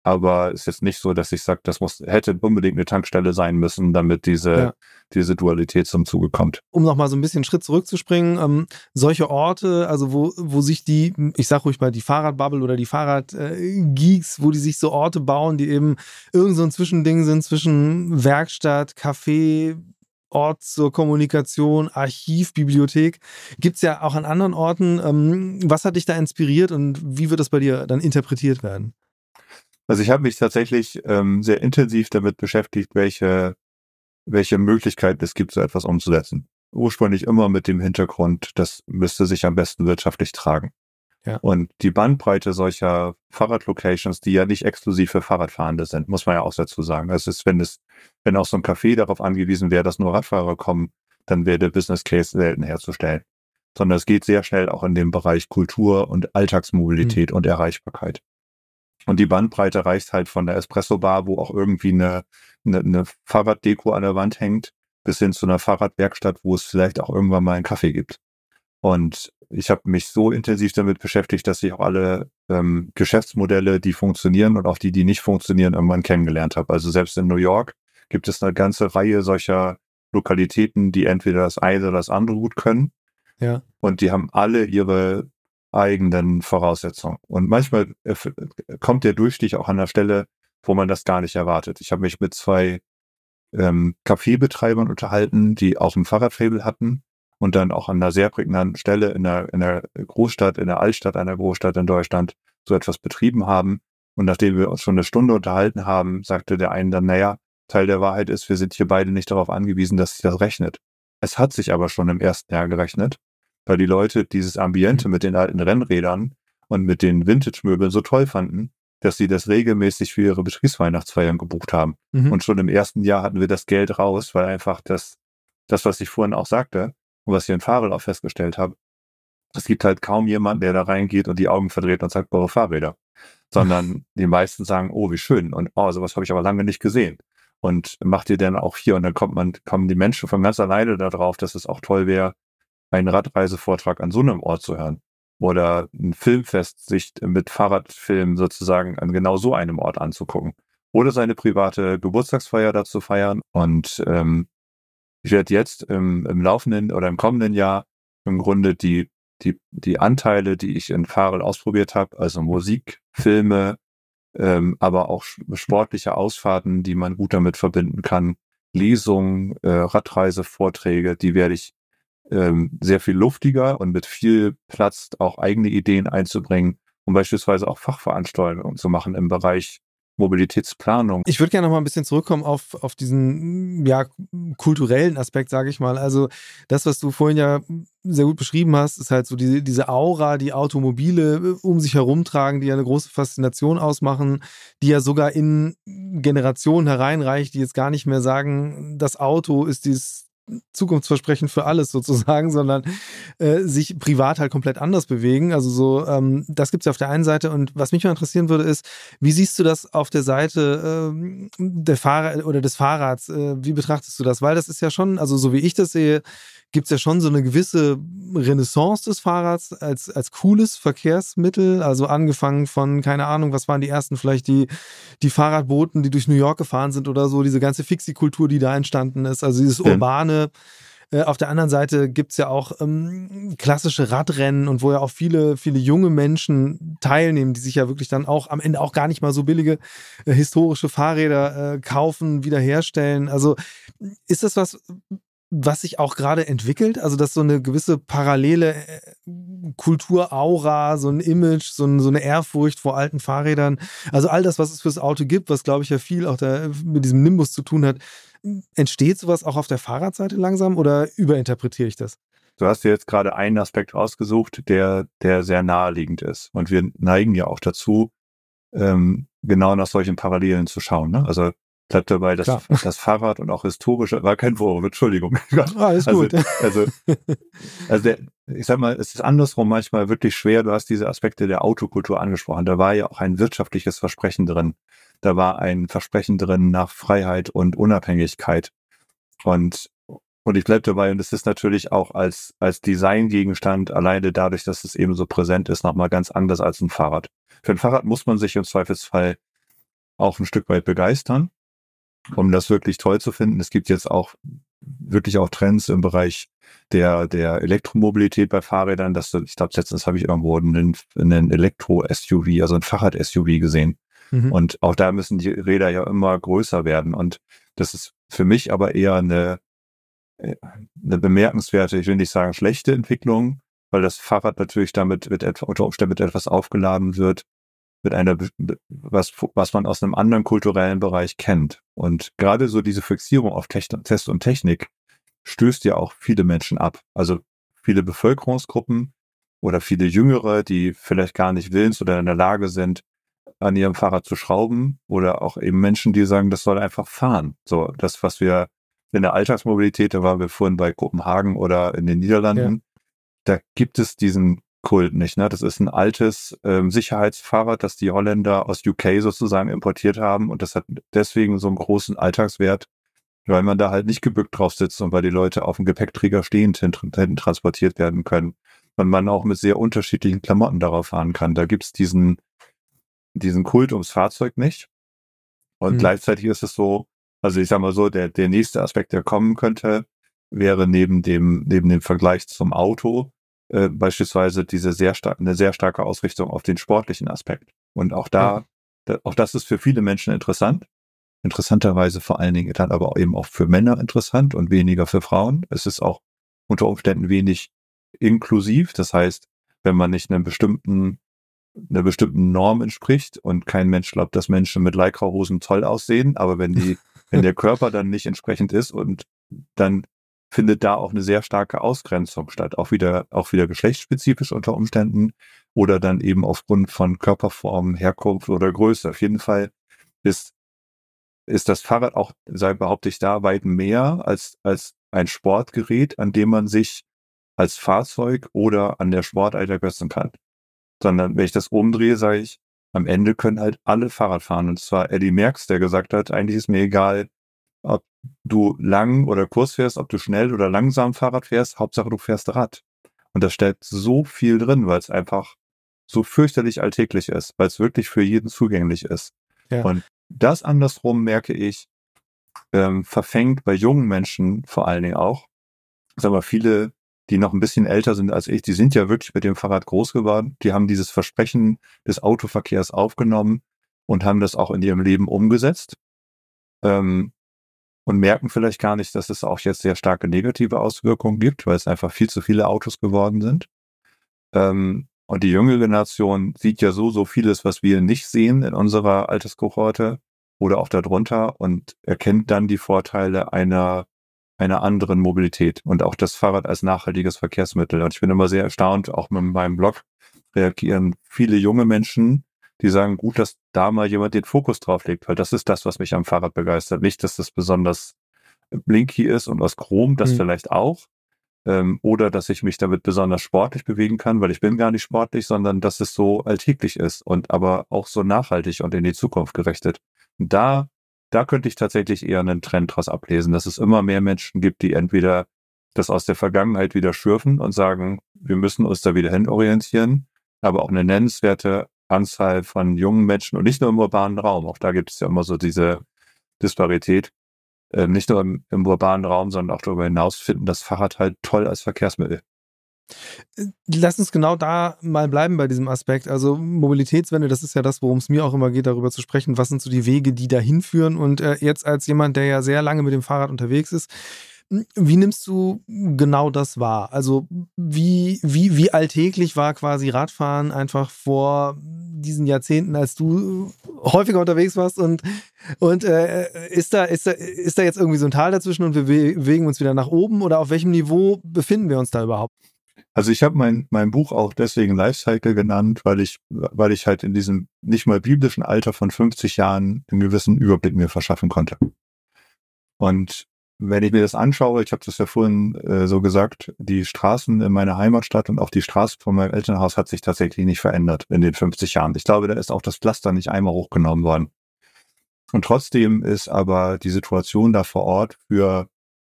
aber ist jetzt nicht so, dass ich sage, das muss, hätte unbedingt eine Tankstelle sein müssen, damit diese, ja. diese Dualität zum Zuge kommt. Um nochmal so ein bisschen Schritt zurückzuspringen, ähm, solche Orte, also wo, wo sich die, ich sag ruhig mal, die Fahrradbubble oder die Fahrradgeeks, wo die sich so Orte bauen, die eben irgend so ein Zwischending sind zwischen Werkstatt, Café, Ort zur Kommunikation, Archiv, Bibliothek. Gibt es ja auch an anderen Orten. Ähm, was hat dich da inspiriert und wie wird das bei dir dann interpretiert werden? Also ich habe mich tatsächlich ähm, sehr intensiv damit beschäftigt, welche, welche Möglichkeiten es gibt, so etwas umzusetzen. Ursprünglich immer mit dem Hintergrund, das müsste sich am besten wirtschaftlich tragen. Ja. Und die Bandbreite solcher Fahrradlocations, die ja nicht exklusiv für Fahrradfahrende sind, muss man ja auch dazu sagen. Es ist, wenn es, wenn auch so ein Café darauf angewiesen wäre, dass nur Radfahrer kommen, dann wäre der Business Case selten herzustellen. Sondern es geht sehr schnell auch in dem Bereich Kultur und Alltagsmobilität mhm. und Erreichbarkeit. Und die Bandbreite reicht halt von der Espresso-Bar, wo auch irgendwie eine, eine, eine Fahrraddeko an der Wand hängt, bis hin zu einer Fahrradwerkstatt, wo es vielleicht auch irgendwann mal einen Kaffee gibt. Und ich habe mich so intensiv damit beschäftigt, dass ich auch alle ähm, Geschäftsmodelle, die funktionieren und auch die, die nicht funktionieren, irgendwann kennengelernt habe. Also selbst in New York gibt es eine ganze Reihe solcher Lokalitäten, die entweder das eine oder das andere gut können. Ja. Und die haben alle ihre eigenen Voraussetzungen. Und manchmal äh, kommt der Durchstich auch an der Stelle, wo man das gar nicht erwartet. Ich habe mich mit zwei ähm, Kaffeebetreibern unterhalten, die auch ein Fahrradfabel hatten und dann auch an einer sehr prägnanten Stelle in der, in der Großstadt, in der Altstadt einer Großstadt in Deutschland so etwas betrieben haben. Und nachdem wir uns schon eine Stunde unterhalten haben, sagte der eine dann, naja, Teil der Wahrheit ist, wir sind hier beide nicht darauf angewiesen, dass sich das rechnet. Es hat sich aber schon im ersten Jahr gerechnet, weil die Leute dieses Ambiente mit den alten Rennrädern und mit den Vintage-Möbeln so toll fanden, dass sie das regelmäßig für ihre Betriebsweihnachtsfeiern gebucht haben. Mhm. Und schon im ersten Jahr hatten wir das Geld raus, weil einfach das, das, was ich vorhin auch sagte und was ich in Fahrrad auch festgestellt habe, es gibt halt kaum jemanden, der da reingeht und die Augen verdreht und sagt, eure Fahrräder. Sondern die meisten sagen, oh, wie schön. Und oh, sowas habe ich aber lange nicht gesehen. Und macht ihr denn auch hier? Und dann kommt man, kommen die Menschen von ganz alleine darauf, dass es auch toll wäre, einen Radreisevortrag an so einem Ort zu hören. Oder ein Filmfest sich mit Fahrradfilm sozusagen an genau so einem Ort anzugucken. Oder seine private Geburtstagsfeier dazu feiern. Und ähm, ich werde jetzt im, im laufenden oder im kommenden Jahr im Grunde die die, die Anteile, die ich in Fahrrad ausprobiert habe, also Musik, Filme, ähm, aber auch sportliche Ausfahrten, die man gut damit verbinden kann, Lesungen, äh, Radreisevorträge, die werde ich ähm, sehr viel luftiger und mit viel Platz auch eigene Ideen einzubringen, um beispielsweise auch Fachveranstaltungen zu machen im Bereich Mobilitätsplanung. Ich würde gerne noch mal ein bisschen zurückkommen auf, auf diesen ja, kulturellen Aspekt, sage ich mal. Also das, was du vorhin ja sehr gut beschrieben hast, ist halt so diese, diese Aura, die Automobile äh, um sich herumtragen, die ja eine große Faszination ausmachen, die ja sogar in Generationen hereinreicht, die jetzt gar nicht mehr sagen, das Auto ist dieses Zukunftsversprechen für alles sozusagen, sondern äh, sich privat halt komplett anders bewegen. Also so, ähm, das gibt es ja auf der einen Seite. Und was mich mal interessieren würde, ist, wie siehst du das auf der Seite äh, der Fahrer oder des Fahrrads? Äh, wie betrachtest du das? Weil das ist ja schon, also so wie ich das sehe, gibt es ja schon so eine gewisse Renaissance des Fahrrads als, als cooles Verkehrsmittel. Also angefangen von, keine Ahnung, was waren die ersten, vielleicht die, die Fahrradbooten, die durch New York gefahren sind oder so, diese ganze Fixie-Kultur, die da entstanden ist, also dieses urbane. Äh, auf der anderen Seite gibt es ja auch ähm, klassische Radrennen und wo ja auch viele, viele junge Menschen teilnehmen, die sich ja wirklich dann auch am Ende auch gar nicht mal so billige äh, historische Fahrräder äh, kaufen, wiederherstellen. Also ist das was, was sich auch gerade entwickelt, also dass so eine gewisse parallele äh, Kulturaura, so ein Image, so, ein, so, eine Ehrfurcht vor alten Fahrrädern, also all das, was es fürs Auto gibt, was glaube ich ja viel auch da mit diesem Nimbus zu tun hat, entsteht sowas auch auf der Fahrradseite langsam oder überinterpretiere ich das? Du hast dir jetzt gerade einen Aspekt ausgesucht, der, der sehr naheliegend ist. Und wir neigen ja auch dazu, ähm, genau nach solchen Parallelen zu schauen. Ne? Also bleibt dabei, dass das Fahrrad und auch historische, war kein Vorwurf, Entschuldigung. Ah, alles also, gut. Also, also der, ich sag mal, es ist andersrum manchmal wirklich schwer. Du hast diese Aspekte der Autokultur angesprochen. Da war ja auch ein wirtschaftliches Versprechen drin. Da war ein Versprechen drin nach Freiheit und Unabhängigkeit. Und, und ich bleibe dabei, und es ist natürlich auch als, als Designgegenstand alleine dadurch, dass es eben so präsent ist, nochmal ganz anders als ein Fahrrad. Für ein Fahrrad muss man sich im Zweifelsfall auch ein Stück weit begeistern um das wirklich toll zu finden. Es gibt jetzt auch wirklich auch Trends im Bereich der, der Elektromobilität bei Fahrrädern. Das, ich glaube, letztens habe ich irgendwo einen, einen Elektro-SUV, also ein Fahrrad-SUV gesehen. Mhm. Und auch da müssen die Räder ja immer größer werden. Und das ist für mich aber eher eine, eine bemerkenswerte, ich will nicht sagen schlechte Entwicklung, weil das Fahrrad natürlich damit mit unter Umständen mit etwas aufgeladen wird, mit einer, was, was man aus einem anderen kulturellen Bereich kennt. Und gerade so diese Fixierung auf Test und Technik stößt ja auch viele Menschen ab. Also viele Bevölkerungsgruppen oder viele Jüngere, die vielleicht gar nicht willens oder in der Lage sind, an ihrem Fahrrad zu schrauben oder auch eben Menschen, die sagen, das soll einfach fahren. So, das, was wir in der Alltagsmobilität, da waren wir vorhin bei Kopenhagen oder in den Niederlanden, ja. da gibt es diesen Kult nicht. Ne? Das ist ein altes ähm, Sicherheitsfahrrad, das die Holländer aus UK sozusagen importiert haben und das hat deswegen so einen großen Alltagswert, weil man da halt nicht gebückt drauf sitzt und weil die Leute auf dem Gepäckträger stehend hinten transportiert werden können und man auch mit sehr unterschiedlichen Klamotten darauf fahren kann. Da gibt's diesen, diesen Kult ums Fahrzeug nicht. Und mhm. gleichzeitig ist es so, also ich sag mal so, der, der nächste Aspekt, der kommen könnte, wäre neben dem, neben dem Vergleich zum Auto, äh, beispielsweise diese sehr stark, eine sehr starke Ausrichtung auf den sportlichen Aspekt. Und auch da, da, auch das ist für viele Menschen interessant. interessanterweise vor allen Dingen dann aber eben auch für Männer interessant und weniger für Frauen. Es ist auch unter Umständen wenig inklusiv. Das heißt, wenn man nicht einem bestimmten, einer bestimmten Norm entspricht und kein Mensch glaubt, dass Menschen mit Lycra-Hosen toll aussehen, aber wenn die, wenn der Körper dann nicht entsprechend ist und dann findet da auch eine sehr starke Ausgrenzung statt, auch wieder, auch wieder geschlechtsspezifisch unter Umständen oder dann eben aufgrund von Körperform, Herkunft oder Größe. Auf jeden Fall ist, ist das Fahrrad auch, sei behaupte ich da, weit mehr als, als ein Sportgerät, an dem man sich als Fahrzeug oder an der Sportart ergötzen kann. Sondern wenn ich das umdrehe, sage ich, am Ende können halt alle Fahrrad fahren. Und zwar Eddie Merckx, der gesagt hat, eigentlich ist mir egal, ob du lang oder kurz fährst, ob du schnell oder langsam Fahrrad fährst, Hauptsache du fährst Rad. Und da steckt so viel drin, weil es einfach so fürchterlich alltäglich ist, weil es wirklich für jeden zugänglich ist. Ja. Und das andersrum merke ich, ähm, verfängt bei jungen Menschen vor allen Dingen auch. Sag mal, viele, die noch ein bisschen älter sind als ich, die sind ja wirklich mit dem Fahrrad groß geworden. Die haben dieses Versprechen des Autoverkehrs aufgenommen und haben das auch in ihrem Leben umgesetzt. Ähm, und merken vielleicht gar nicht, dass es auch jetzt sehr starke negative Auswirkungen gibt, weil es einfach viel zu viele Autos geworden sind. Ähm, und die junge Generation sieht ja so, so vieles, was wir nicht sehen in unserer Alterskohorte oder auch darunter und erkennt dann die Vorteile einer, einer anderen Mobilität und auch das Fahrrad als nachhaltiges Verkehrsmittel. Und ich bin immer sehr erstaunt, auch mit meinem Blog reagieren viele junge Menschen, die sagen, gut, dass da mal jemand den Fokus drauf legt, weil das ist das, was mich am Fahrrad begeistert. Nicht, dass das besonders blinky ist und aus Chrom, das mhm. vielleicht auch. Ähm, oder dass ich mich damit besonders sportlich bewegen kann, weil ich bin gar nicht sportlich, sondern dass es so alltäglich ist und aber auch so nachhaltig und in die Zukunft gerichtet. Und da, da könnte ich tatsächlich eher einen Trend daraus ablesen, dass es immer mehr Menschen gibt, die entweder das aus der Vergangenheit wieder schürfen und sagen, wir müssen uns da wieder hin orientieren, aber auch eine nennenswerte Anzahl von jungen Menschen und nicht nur im urbanen Raum. Auch da gibt es ja immer so diese Disparität. Äh, nicht nur im, im, urbanen Raum, sondern auch darüber hinaus finden das Fahrrad halt toll als Verkehrsmittel. Äh, lass uns genau da mal bleiben bei diesem Aspekt. Also Mobilitätswende, das ist ja das, worum es mir auch immer geht, darüber zu sprechen, was sind so die Wege, die dahin führen. Und äh, jetzt als jemand, der ja sehr lange mit dem Fahrrad unterwegs ist, wie nimmst du genau das wahr? Also wie, wie, wie alltäglich war quasi Radfahren einfach vor diesen Jahrzehnten, als du häufiger unterwegs warst und, und äh, ist, da, ist, da, ist da jetzt irgendwie so ein Tal dazwischen und wir bewegen uns wieder nach oben oder auf welchem Niveau befinden wir uns da überhaupt? Also ich habe mein, mein Buch auch deswegen Lifecycle genannt, weil ich, weil ich halt in diesem nicht mal biblischen Alter von 50 Jahren einen gewissen Überblick mir verschaffen konnte. Und wenn ich mir das anschaue, ich habe das ja vorhin äh, so gesagt, die Straßen in meiner Heimatstadt und auch die Straße von meinem Elternhaus hat sich tatsächlich nicht verändert in den 50 Jahren. Ich glaube, da ist auch das Pflaster nicht einmal hochgenommen worden. Und trotzdem ist aber die Situation da vor Ort für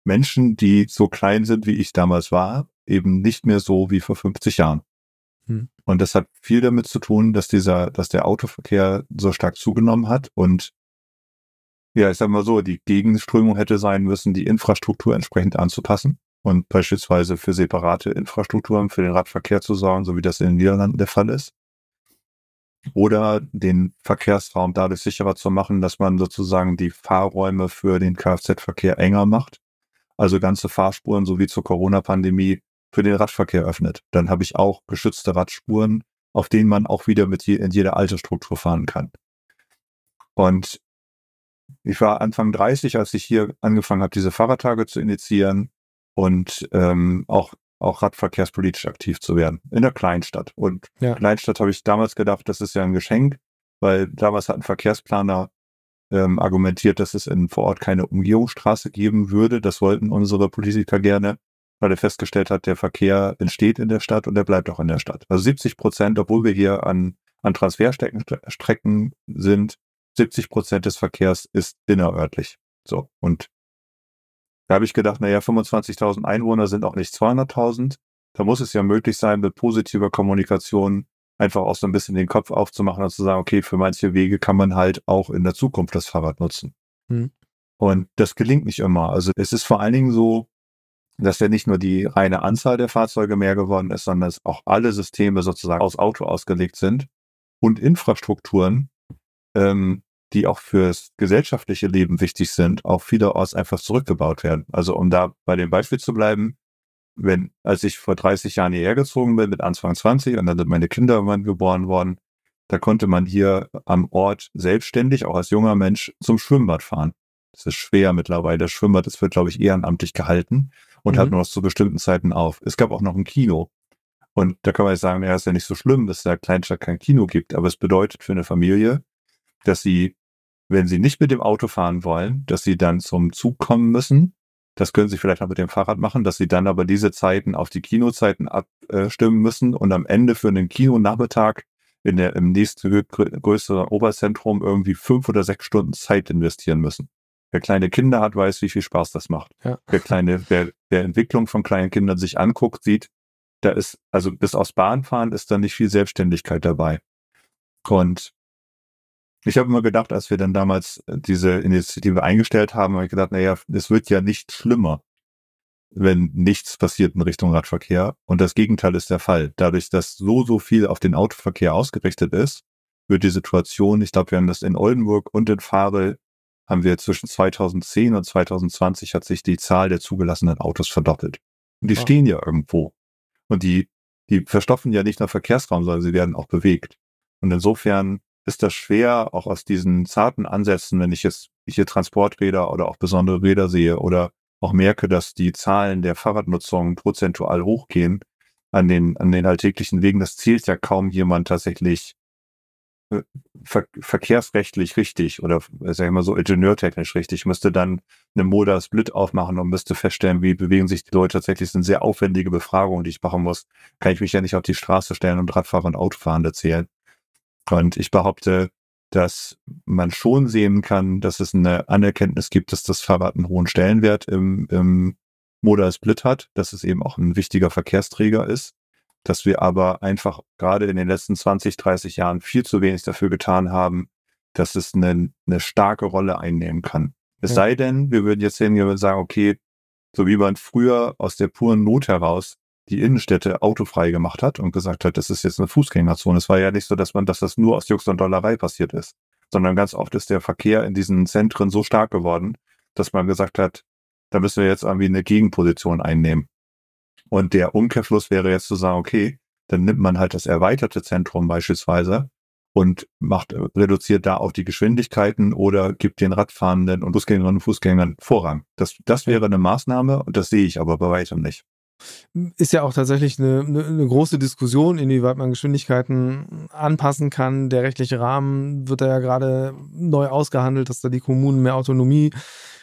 Menschen, die so klein sind, wie ich damals war, eben nicht mehr so wie vor 50 Jahren. Hm. Und das hat viel damit zu tun, dass dieser, dass der Autoverkehr so stark zugenommen hat und ja, ich sag mal so, die Gegenströmung hätte sein müssen, die Infrastruktur entsprechend anzupassen und beispielsweise für separate Infrastrukturen für den Radverkehr zu sorgen, so wie das in den Niederlanden der Fall ist. Oder den Verkehrsraum dadurch sicherer zu machen, dass man sozusagen die Fahrräume für den Kfz-Verkehr enger macht. Also ganze Fahrspuren, so wie zur Corona-Pandemie, für den Radverkehr öffnet. Dann habe ich auch geschützte Radspuren, auf denen man auch wieder mit je, in jeder Altersstruktur fahren kann. Und ich war Anfang 30, als ich hier angefangen habe, diese Fahrradtage zu initiieren und ähm, auch, auch radverkehrspolitisch aktiv zu werden in der Kleinstadt. Und ja. Kleinstadt habe ich damals gedacht, das ist ja ein Geschenk, weil damals hat ein Verkehrsplaner ähm, argumentiert, dass es in vor Ort keine Umgehungsstraße geben würde. Das wollten unsere Politiker gerne, weil er festgestellt hat, der Verkehr entsteht in der Stadt und er bleibt auch in der Stadt. Also 70 Prozent, obwohl wir hier an, an Transferstrecken sind, 70 Prozent des Verkehrs ist innerörtlich. So. Und da habe ich gedacht, naja, 25.000 Einwohner sind auch nicht 200.000. Da muss es ja möglich sein, mit positiver Kommunikation einfach auch so ein bisschen den Kopf aufzumachen und zu sagen, okay, für manche Wege kann man halt auch in der Zukunft das Fahrrad nutzen. Hm. Und das gelingt nicht immer. Also es ist vor allen Dingen so, dass ja nicht nur die reine Anzahl der Fahrzeuge mehr geworden ist, sondern dass auch alle Systeme sozusagen aus Auto ausgelegt sind und Infrastrukturen, ähm, die auch fürs gesellschaftliche Leben wichtig sind, auch vielerorts einfach zurückgebaut werden. Also um da bei dem Beispiel zu bleiben, wenn, als ich vor 30 Jahren hierher gezogen bin, mit Anfang 20, und dann sind meine Kinder irgendwann geboren worden, da konnte man hier am Ort selbstständig, auch als junger Mensch, zum Schwimmbad fahren. Das ist schwer mittlerweile. Das Schwimmbad, das wird, glaube ich, ehrenamtlich gehalten und mhm. hat nur noch zu bestimmten Zeiten auf. Es gab auch noch ein Kino. Und da kann man jetzt sagen, ja, ist ja nicht so schlimm, dass es da Kleinstadt kein Kino gibt. Aber es bedeutet für eine Familie, dass sie, wenn sie nicht mit dem Auto fahren wollen, dass sie dann zum Zug kommen müssen. Das können sie vielleicht auch mit dem Fahrrad machen, dass sie dann aber diese Zeiten auf die Kinozeiten abstimmen müssen und am Ende für einen Kinonachmittag in der, im nächsten größeren Oberzentrum irgendwie fünf oder sechs Stunden Zeit investieren müssen. Wer kleine Kinder hat, weiß, wie viel Spaß das macht. Ja. Wer kleine, wer, wer Entwicklung von kleinen Kindern sich anguckt, sieht, da ist, also bis aufs Bahnfahren ist da nicht viel Selbstständigkeit dabei. Und ich habe immer gedacht, als wir dann damals diese Initiative eingestellt haben, habe ich gedacht, naja, es wird ja nicht schlimmer wenn nichts passiert in Richtung Radverkehr. Und das Gegenteil ist der Fall. Dadurch, dass so, so viel auf den Autoverkehr ausgerichtet ist, wird die Situation, ich glaube, wir haben das in Oldenburg und in Farel, haben wir zwischen 2010 und 2020 hat sich die Zahl der zugelassenen Autos verdoppelt. Und die oh. stehen ja irgendwo. Und die, die verstopfen ja nicht nur Verkehrsraum, sondern sie werden auch bewegt. Und insofern ist das schwer, auch aus diesen zarten Ansätzen, wenn ich jetzt hier Transporträder oder auch besondere Räder sehe oder auch merke, dass die Zahlen der Fahrradnutzung prozentual hochgehen an den, an den alltäglichen Wegen. Das zählt ja kaum jemand tatsächlich äh, ver verkehrsrechtlich richtig oder sag ich mal so ingenieurtechnisch richtig, müsste dann eine Moda Split aufmachen und müsste feststellen, wie bewegen sich die Leute tatsächlich. Das sind sehr aufwendige Befragungen, die ich machen muss. Kann ich mich ja nicht auf die Straße stellen und Radfahrer und Autofahren erzählen. Und ich behaupte, dass man schon sehen kann, dass es eine Anerkenntnis gibt, dass das Fahrrad einen hohen Stellenwert im, im Modal Split hat, dass es eben auch ein wichtiger Verkehrsträger ist, dass wir aber einfach gerade in den letzten 20, 30 Jahren viel zu wenig dafür getan haben, dass es eine, eine starke Rolle einnehmen kann. Es ja. sei denn, wir würden jetzt hingehen und sagen, okay, so wie man früher aus der puren Not heraus die Innenstädte autofrei gemacht hat und gesagt hat, das ist jetzt eine Fußgängerzone. Es war ja nicht so, dass man, dass das nur aus Jux und Dollerei passiert ist, sondern ganz oft ist der Verkehr in diesen Zentren so stark geworden, dass man gesagt hat, da müssen wir jetzt irgendwie eine Gegenposition einnehmen. Und der Umkehrfluss wäre jetzt zu sagen, okay, dann nimmt man halt das erweiterte Zentrum beispielsweise und macht, reduziert da auch die Geschwindigkeiten oder gibt den Radfahrenden und Fußgängerinnen und Fußgängern Vorrang. Das, das wäre eine Maßnahme und das sehe ich aber bei weitem nicht. Ist ja auch tatsächlich eine, eine, eine, große Diskussion, inwieweit man Geschwindigkeiten anpassen kann. Der rechtliche Rahmen wird da ja gerade neu ausgehandelt, dass da die Kommunen mehr Autonomie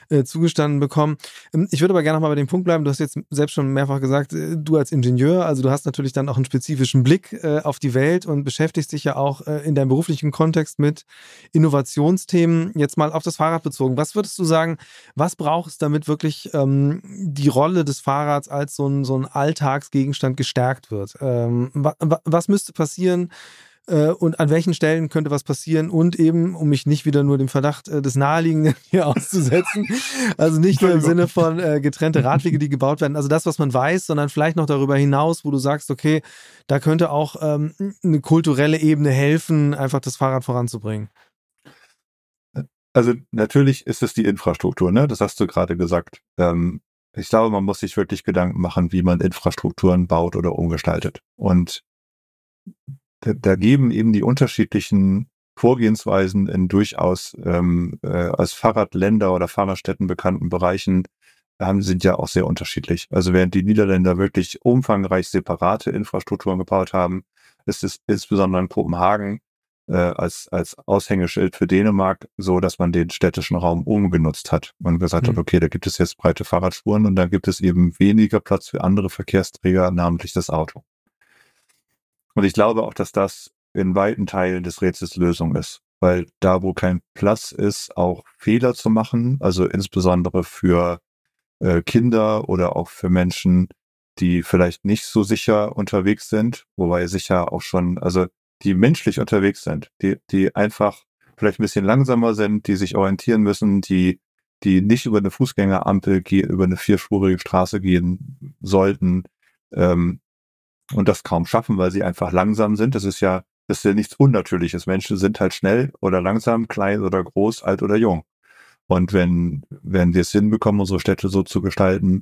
äh, zugestanden bekommen. Ähm, ich würde aber gerne noch mal bei dem Punkt bleiben. Du hast jetzt selbst schon mehrfach gesagt, äh, du als Ingenieur, also du hast natürlich dann auch einen spezifischen Blick äh, auf die Welt und beschäftigst dich ja auch in deinem beruflichen Kontext mit Innovationsthemen. Jetzt mal auf das Fahrrad bezogen. Was würdest du sagen, was braucht es, damit wirklich ähm, die Rolle des Fahrrads als so ein, so ein Alltagsgegenstand gestärkt wird? Ähm, wa was müsste passieren? Äh, und an welchen Stellen könnte was passieren und eben, um mich nicht wieder nur dem Verdacht äh, des Naheliegenden hier auszusetzen, also nicht nur im Sinne von äh, getrennte Radwege, die gebaut werden, also das, was man weiß, sondern vielleicht noch darüber hinaus, wo du sagst, okay, da könnte auch ähm, eine kulturelle Ebene helfen, einfach das Fahrrad voranzubringen. Also natürlich ist es die Infrastruktur, ne? Das hast du gerade gesagt. Ähm, ich glaube, man muss sich wirklich Gedanken machen, wie man Infrastrukturen baut oder umgestaltet. Und da, geben eben die unterschiedlichen Vorgehensweisen in durchaus ähm, äh, als Fahrradländer oder Fahrradstätten bekannten Bereichen haben, sind ja auch sehr unterschiedlich. Also während die Niederländer wirklich umfangreich separate Infrastrukturen gebaut haben, ist es insbesondere in Kopenhagen äh, als, als Aushängeschild für Dänemark so, dass man den städtischen Raum umgenutzt hat. Man gesagt mhm. hat, okay, da gibt es jetzt breite Fahrradspuren und dann gibt es eben weniger Platz für andere Verkehrsträger, namentlich das Auto. Und ich glaube auch, dass das in weiten Teilen des Rätsels Lösung ist. Weil da, wo kein Platz ist, auch Fehler zu machen, also insbesondere für äh, Kinder oder auch für Menschen, die vielleicht nicht so sicher unterwegs sind, wobei sicher auch schon, also die menschlich unterwegs sind, die, die einfach vielleicht ein bisschen langsamer sind, die sich orientieren müssen, die, die nicht über eine Fußgängerampel, über eine vierspurige Straße gehen sollten, ähm, und das kaum schaffen, weil sie einfach langsam sind. Das ist ja Das ist ja nichts Unnatürliches. Menschen sind halt schnell oder langsam, klein oder groß, alt oder jung. Und wenn, wenn wir es hinbekommen, unsere Städte so zu gestalten,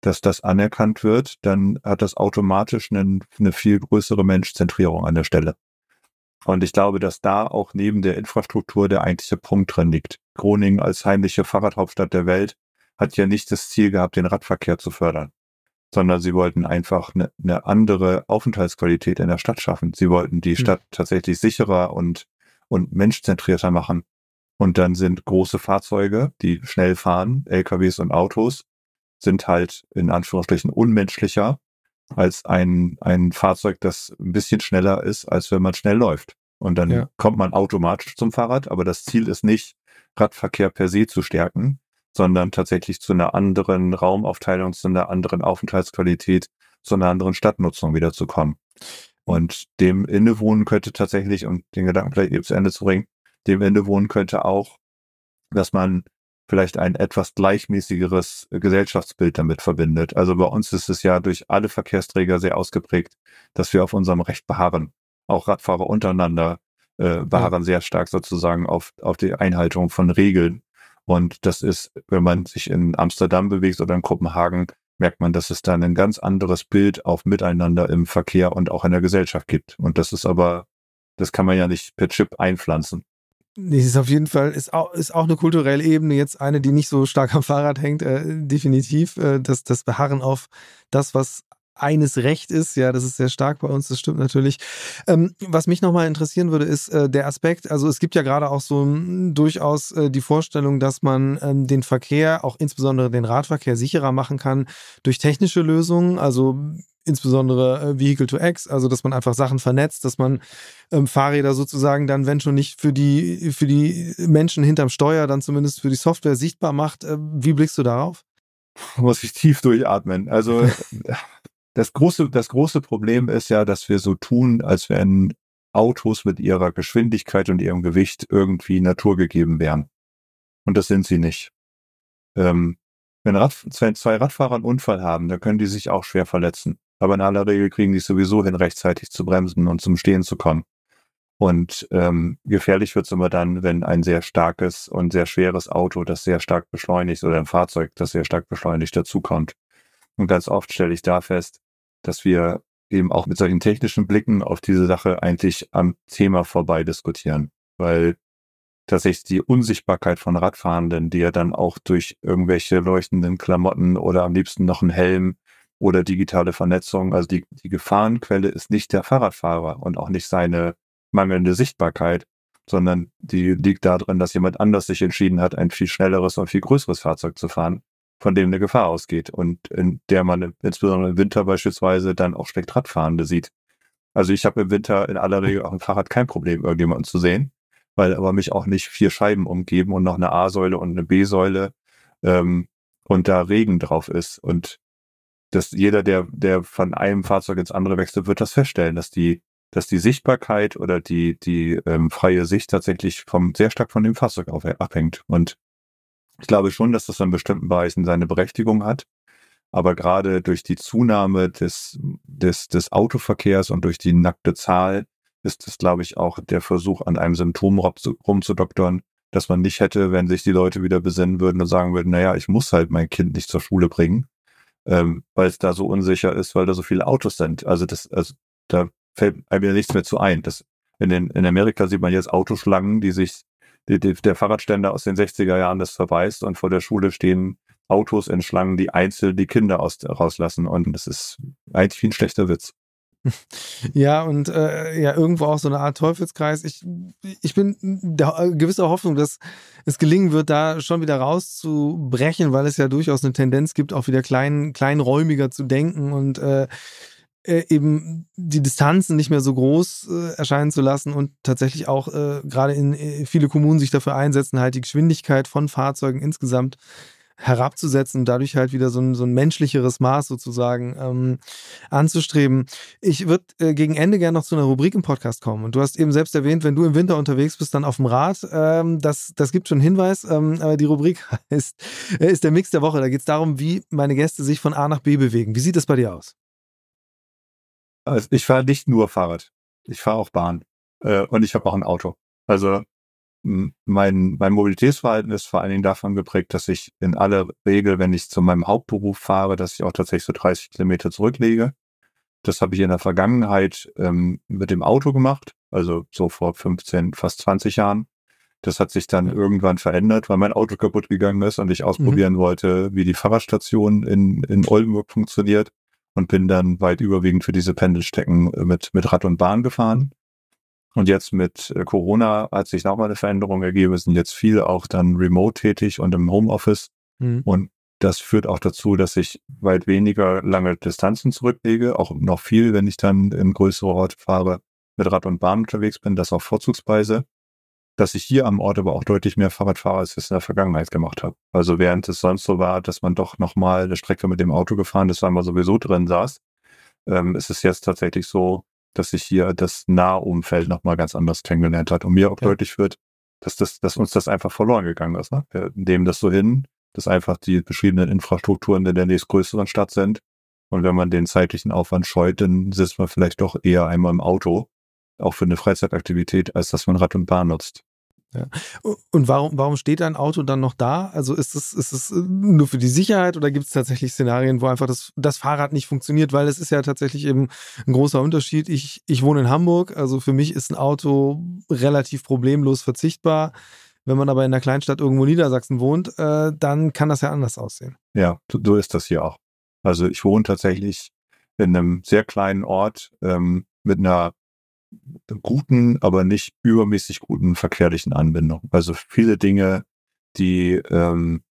dass das anerkannt wird, dann hat das automatisch eine, eine viel größere Menschzentrierung an der Stelle. Und ich glaube, dass da auch neben der Infrastruktur der eigentliche Punkt drin liegt. Groningen als heimliche Fahrradhauptstadt der Welt hat ja nicht das Ziel gehabt, den Radverkehr zu fördern, sondern sie wollten einfach eine, eine andere Aufenthaltsqualität in der Stadt schaffen. Sie wollten die hm. Stadt tatsächlich sicherer und, und menschzentrierter machen. Und dann sind große Fahrzeuge, die schnell fahren, LKWs und Autos, sind halt in Anführungsstrichen unmenschlicher als ein, ein Fahrzeug, das ein bisschen schneller ist, als wenn man schnell läuft. Und dann ja. kommt man automatisch zum Fahrrad, aber das Ziel ist nicht, Radverkehr per se zu stärken, sondern tatsächlich zu einer anderen Raumaufteilung, zu einer anderen Aufenthaltsqualität, zu einer anderen Stadtnutzung wiederzukommen. Und dem innewohnen könnte tatsächlich, um den Gedanken vielleicht eben zu Ende zu bringen, dem innewohnen könnte auch, dass man vielleicht ein etwas gleichmäßigeres Gesellschaftsbild damit verbindet. Also bei uns ist es ja durch alle Verkehrsträger sehr ausgeprägt, dass wir auf unserem Recht beharren. Auch Radfahrer untereinander äh, beharren ja. sehr stark sozusagen auf, auf die Einhaltung von Regeln. Und das ist, wenn man sich in Amsterdam bewegt oder in Kopenhagen, merkt man, dass es dann ein ganz anderes Bild auf Miteinander im Verkehr und auch in der Gesellschaft gibt. Und das ist aber, das kann man ja nicht per Chip einpflanzen. Nee, ist auf jeden Fall, ist auch, ist auch eine kulturelle Ebene, jetzt eine, die nicht so stark am Fahrrad hängt, äh, definitiv. Äh, das, das Beharren auf das, was eines Recht ist. Ja, das ist sehr stark bei uns, das stimmt natürlich. Ähm, was mich nochmal interessieren würde, ist äh, der Aspekt, also es gibt ja gerade auch so m, hm, durchaus äh, die Vorstellung, dass man ähm, den Verkehr, auch insbesondere den Radverkehr, sicherer machen kann durch technische Lösungen. Also insbesondere äh, Vehicle to X, also dass man einfach Sachen vernetzt, dass man ähm, Fahrräder sozusagen dann, wenn schon nicht für die, für die Menschen hinterm Steuer, dann zumindest für die Software sichtbar macht. Äh, wie blickst du darauf? Muss ich tief durchatmen. Also das große, das große Problem ist ja, dass wir so tun, als wenn Autos mit ihrer Geschwindigkeit und ihrem Gewicht irgendwie naturgegeben wären. Und das sind sie nicht. Ähm, wenn Rad, zwei, zwei Radfahrer einen Unfall haben, dann können die sich auch schwer verletzen. Aber in aller Regel kriegen die sowieso hin, rechtzeitig zu bremsen und zum Stehen zu kommen. Und ähm, gefährlich wird es immer dann, wenn ein sehr starkes und sehr schweres Auto, das sehr stark beschleunigt, oder ein Fahrzeug, das sehr stark beschleunigt, dazukommt. Und ganz oft stelle ich da fest, dass wir eben auch mit solchen technischen Blicken auf diese Sache eigentlich am Thema vorbei diskutieren. Weil tatsächlich die Unsichtbarkeit von Radfahrenden, die ja dann auch durch irgendwelche leuchtenden Klamotten oder am liebsten noch ein Helm oder digitale Vernetzung. Also die, die Gefahrenquelle ist nicht der Fahrradfahrer und auch nicht seine mangelnde Sichtbarkeit, sondern die liegt darin, dass jemand anders sich entschieden hat, ein viel schnelleres und viel größeres Fahrzeug zu fahren, von dem eine Gefahr ausgeht und in der man insbesondere im Winter beispielsweise dann auch schlecht Radfahrende sieht. Also ich habe im Winter in aller Regel auch im Fahrrad kein Problem, irgendjemanden zu sehen, weil aber mich auch nicht vier Scheiben umgeben und noch eine A-Säule und eine B-Säule ähm, und da Regen drauf ist. Und dass jeder, der, der von einem Fahrzeug ins andere wechselt, wird das feststellen, dass die, dass die Sichtbarkeit oder die, die ähm, freie Sicht tatsächlich vom, sehr stark von dem Fahrzeug auf, abhängt. Und ich glaube schon, dass das in bestimmten Bereichen seine Berechtigung hat. Aber gerade durch die Zunahme des, des, des Autoverkehrs und durch die nackte Zahl ist es, glaube ich, auch der Versuch, an einem Symptom rumzudoktern, dass man nicht hätte, wenn sich die Leute wieder besinnen würden und sagen würden, naja, ich muss halt mein Kind nicht zur Schule bringen, ähm, weil es da so unsicher ist, weil da so viele Autos sind. Also das, also da fällt einem ja nichts mehr zu ein. Das, in, den, in Amerika sieht man jetzt Autoschlangen, die sich, die, die, der Fahrradständer aus den 60er Jahren das verweist und vor der Schule stehen Autos in Schlangen, die einzeln die Kinder aus, rauslassen. Und das ist eigentlich wie ein schlechter Witz. Ja, und äh, ja, irgendwo auch so eine Art Teufelskreis. Ich, ich bin der äh, gewisser Hoffnung, dass es gelingen wird, da schon wieder rauszubrechen, weil es ja durchaus eine Tendenz gibt, auch wieder klein, kleinräumiger zu denken und äh, äh, eben die Distanzen nicht mehr so groß äh, erscheinen zu lassen und tatsächlich auch äh, gerade in äh, viele Kommunen sich dafür einsetzen, halt die Geschwindigkeit von Fahrzeugen insgesamt herabzusetzen und dadurch halt wieder so ein, so ein menschlicheres Maß sozusagen ähm, anzustreben. Ich würde äh, gegen Ende gerne noch zu einer Rubrik im Podcast kommen. Und du hast eben selbst erwähnt, wenn du im Winter unterwegs bist, dann auf dem Rad. Ähm, das, das gibt schon Hinweis. Ähm, aber die Rubrik ist, äh, ist der Mix der Woche. Da geht es darum, wie meine Gäste sich von A nach B bewegen. Wie sieht das bei dir aus? Also ich fahre nicht nur Fahrrad. Ich fahre auch Bahn. Äh, und ich habe auch ein Auto. Also mein, mein Mobilitätsverhalten ist vor allen Dingen davon geprägt, dass ich in aller Regel, wenn ich zu meinem Hauptberuf fahre, dass ich auch tatsächlich so 30 Kilometer zurücklege. Das habe ich in der Vergangenheit ähm, mit dem Auto gemacht, also so vor 15, fast 20 Jahren. Das hat sich dann irgendwann verändert, weil mein Auto kaputt gegangen ist und ich mhm. ausprobieren mhm. wollte, wie die Fahrradstation in, in Oldenburg funktioniert und bin dann weit überwiegend für diese Pendelstecken mit, mit Rad und Bahn gefahren. Und jetzt mit äh, Corona hat sich nochmal eine Veränderung ergeben. Wir sind jetzt viel auch dann remote tätig und im Homeoffice. Mhm. Und das führt auch dazu, dass ich weit weniger lange Distanzen zurücklege, auch noch viel, wenn ich dann in größere Orte fahre, mit Rad und Bahn unterwegs bin, das auch vorzugsweise, dass ich hier am Ort aber auch deutlich mehr Fahrrad fahre, als ich es in der Vergangenheit gemacht habe. Also während es sonst so war, dass man doch nochmal eine Strecke mit dem Auto gefahren ist, weil man sowieso drin saß, ähm, ist es jetzt tatsächlich so, dass sich hier das Nahumfeld nochmal ganz anders kennengelernt hat und mir auch ja. deutlich wird, dass das, dass uns das einfach verloren gegangen ist. Ne? Wir nehmen das so hin, dass einfach die beschriebenen Infrastrukturen in der nächstgrößeren Stadt sind. Und wenn man den zeitlichen Aufwand scheut, dann sitzt man vielleicht doch eher einmal im Auto, auch für eine Freizeitaktivität, als dass man Rad und Bahn nutzt. Ja. Und warum, warum steht ein Auto dann noch da? Also ist es, ist es nur für die Sicherheit oder gibt es tatsächlich Szenarien, wo einfach das, das Fahrrad nicht funktioniert? Weil es ist ja tatsächlich eben ein großer Unterschied. Ich, ich wohne in Hamburg, also für mich ist ein Auto relativ problemlos verzichtbar. Wenn man aber in einer Kleinstadt irgendwo in Niedersachsen wohnt, äh, dann kann das ja anders aussehen. Ja, so ist das hier auch. Also ich wohne tatsächlich in einem sehr kleinen Ort ähm, mit einer guten, aber nicht übermäßig guten verkehrlichen Anbindung. Also viele Dinge, die, ähm,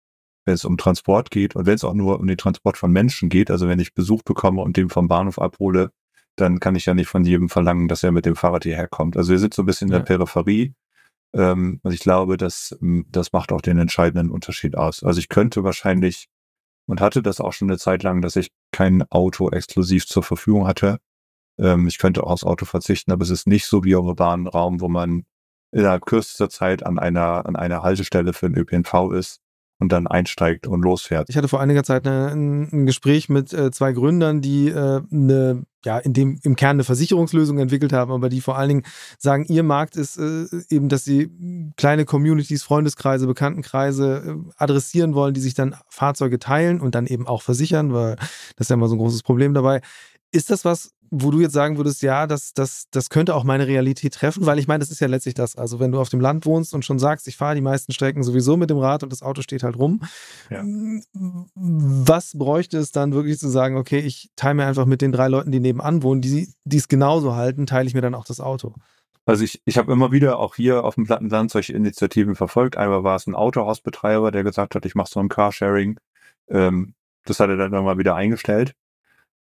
wenn es um Transport geht und wenn es auch nur um den Transport von Menschen geht, also wenn ich Besuch bekomme und den vom Bahnhof abhole, dann kann ich ja nicht von jedem verlangen, dass er mit dem Fahrrad hierher kommt. Also wir sind so ein bisschen in der Peripherie. Ähm, und ich glaube, dass ähm, das macht auch den entscheidenden Unterschied aus. Also ich könnte wahrscheinlich und hatte das auch schon eine Zeit lang, dass ich kein Auto exklusiv zur Verfügung hatte. Ähm, ich könnte auch aufs Auto verzichten, aber es ist nicht so wie im urbanen Raum, wo man innerhalb kürzester Zeit an einer, an einer Haltestelle für den ÖPNV ist und dann einsteigt und losfährt. Ich hatte vor einiger Zeit eine, ein, Gespräch mit äh, zwei Gründern, die äh, eine, ja, in dem im Kern eine Versicherungslösung entwickelt haben, aber die vor allen Dingen sagen, ihr Markt ist äh, eben, dass sie kleine Communities, Freundeskreise, Bekanntenkreise äh, adressieren wollen, die sich dann Fahrzeuge teilen und dann eben auch versichern, weil das ist ja immer so ein großes Problem dabei. Ist das was, wo du jetzt sagen würdest, ja, das, das, das könnte auch meine Realität treffen, weil ich meine, das ist ja letztlich das. Also wenn du auf dem Land wohnst und schon sagst, ich fahre die meisten Strecken sowieso mit dem Rad und das Auto steht halt rum, ja. was bräuchte es dann wirklich zu sagen, okay, ich teile mir einfach mit den drei Leuten, die nebenan wohnen, die es genauso halten, teile ich mir dann auch das Auto. Also ich, ich habe immer wieder auch hier auf dem Plattenland solche Initiativen verfolgt. Einmal war es ein Autohausbetreiber, der gesagt hat, ich mache so ein Carsharing. Ähm, das hat er dann irgendwann wieder eingestellt.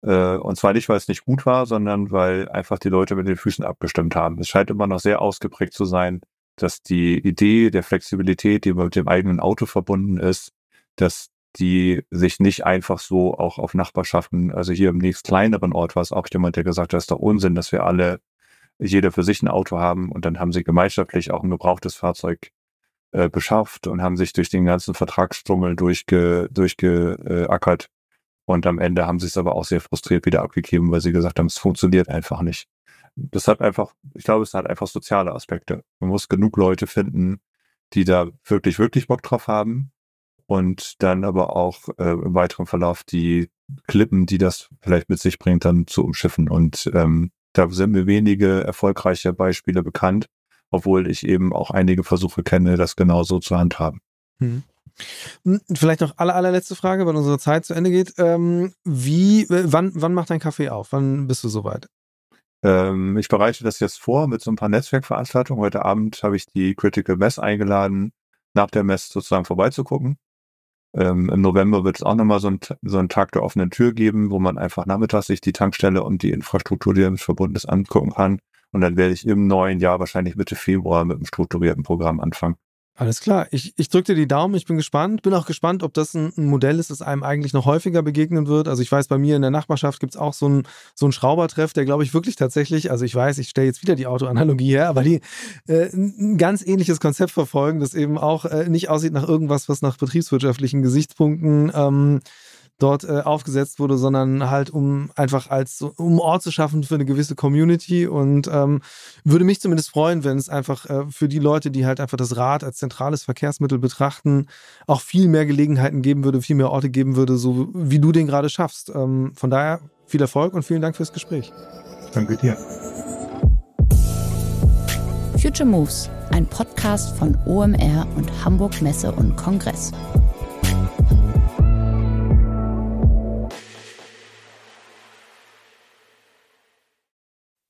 Äh, und zwar nicht, weil es nicht gut war, sondern weil einfach die Leute mit den Füßen abgestimmt haben. Es scheint immer noch sehr ausgeprägt zu sein, dass die Idee der Flexibilität, die mit dem eigenen Auto verbunden ist, dass die sich nicht einfach so auch auf Nachbarschaften, also hier im nächst kleineren Ort war es auch jemand, der gesagt hat, das ist doch Unsinn, dass wir alle, jeder für sich ein Auto haben und dann haben sie gemeinschaftlich auch ein gebrauchtes Fahrzeug äh, beschafft und haben sich durch den ganzen Vertragsstrummel durchge, durchgeackert und am Ende haben sie es aber auch sehr frustriert wieder abgegeben, weil sie gesagt haben, es funktioniert einfach nicht. Das hat einfach, ich glaube, es hat einfach soziale Aspekte. Man muss genug Leute finden, die da wirklich, wirklich Bock drauf haben und dann aber auch äh, im weiteren Verlauf die Klippen, die das vielleicht mit sich bringt, dann zu umschiffen. Und ähm, da sind mir wenige erfolgreiche Beispiele bekannt, obwohl ich eben auch einige Versuche kenne, das genauso zu handhaben. Hm. Hm, vielleicht noch alle, allerletzte Frage, weil unsere Zeit zu Ende geht. Ähm, wie, wann, wann macht dein Kaffee auf? Wann bist du soweit? Ähm, ich bereite das jetzt vor mit so ein paar Netzwerkveranstaltungen. Heute Abend habe ich die Critical Mess eingeladen, nach der Mess sozusagen vorbeizugucken. Ähm, Im November wird es auch nochmal so, so einen Tag der offenen Tür geben, wo man einfach nachmittags sich die Tankstelle und die Infrastruktur, die damit verbunden ist, angucken kann. Und dann werde ich im neuen Jahr wahrscheinlich Mitte Februar mit einem strukturierten Programm anfangen. Alles klar. Ich, ich drücke dir die Daumen. Ich bin gespannt. Bin auch gespannt, ob das ein, Modell ist, das einem eigentlich noch häufiger begegnen wird. Also ich weiß, bei mir in der Nachbarschaft gibt es auch so einen so einen Schraubertreff, der glaube ich wirklich tatsächlich, also ich weiß, ich stelle jetzt wieder die Autoanalogie her, aber die äh, ein ganz ähnliches Konzept verfolgen, das eben auch äh, nicht aussieht nach irgendwas, was nach betriebswirtschaftlichen Gesichtspunkten ähm, dort äh, aufgesetzt wurde, sondern halt um einfach als um Ort zu schaffen für eine gewisse Community und ähm, würde mich zumindest freuen, wenn es einfach äh, für die Leute, die halt einfach das Rad als zentrales Verkehrsmittel betrachten, auch viel mehr Gelegenheiten geben würde, viel mehr Orte geben würde, so wie du den gerade schaffst. Ähm, von daher viel Erfolg und vielen Dank fürs Gespräch. Danke dir. Future Moves, ein Podcast von OMR und Hamburg Messe und Kongress.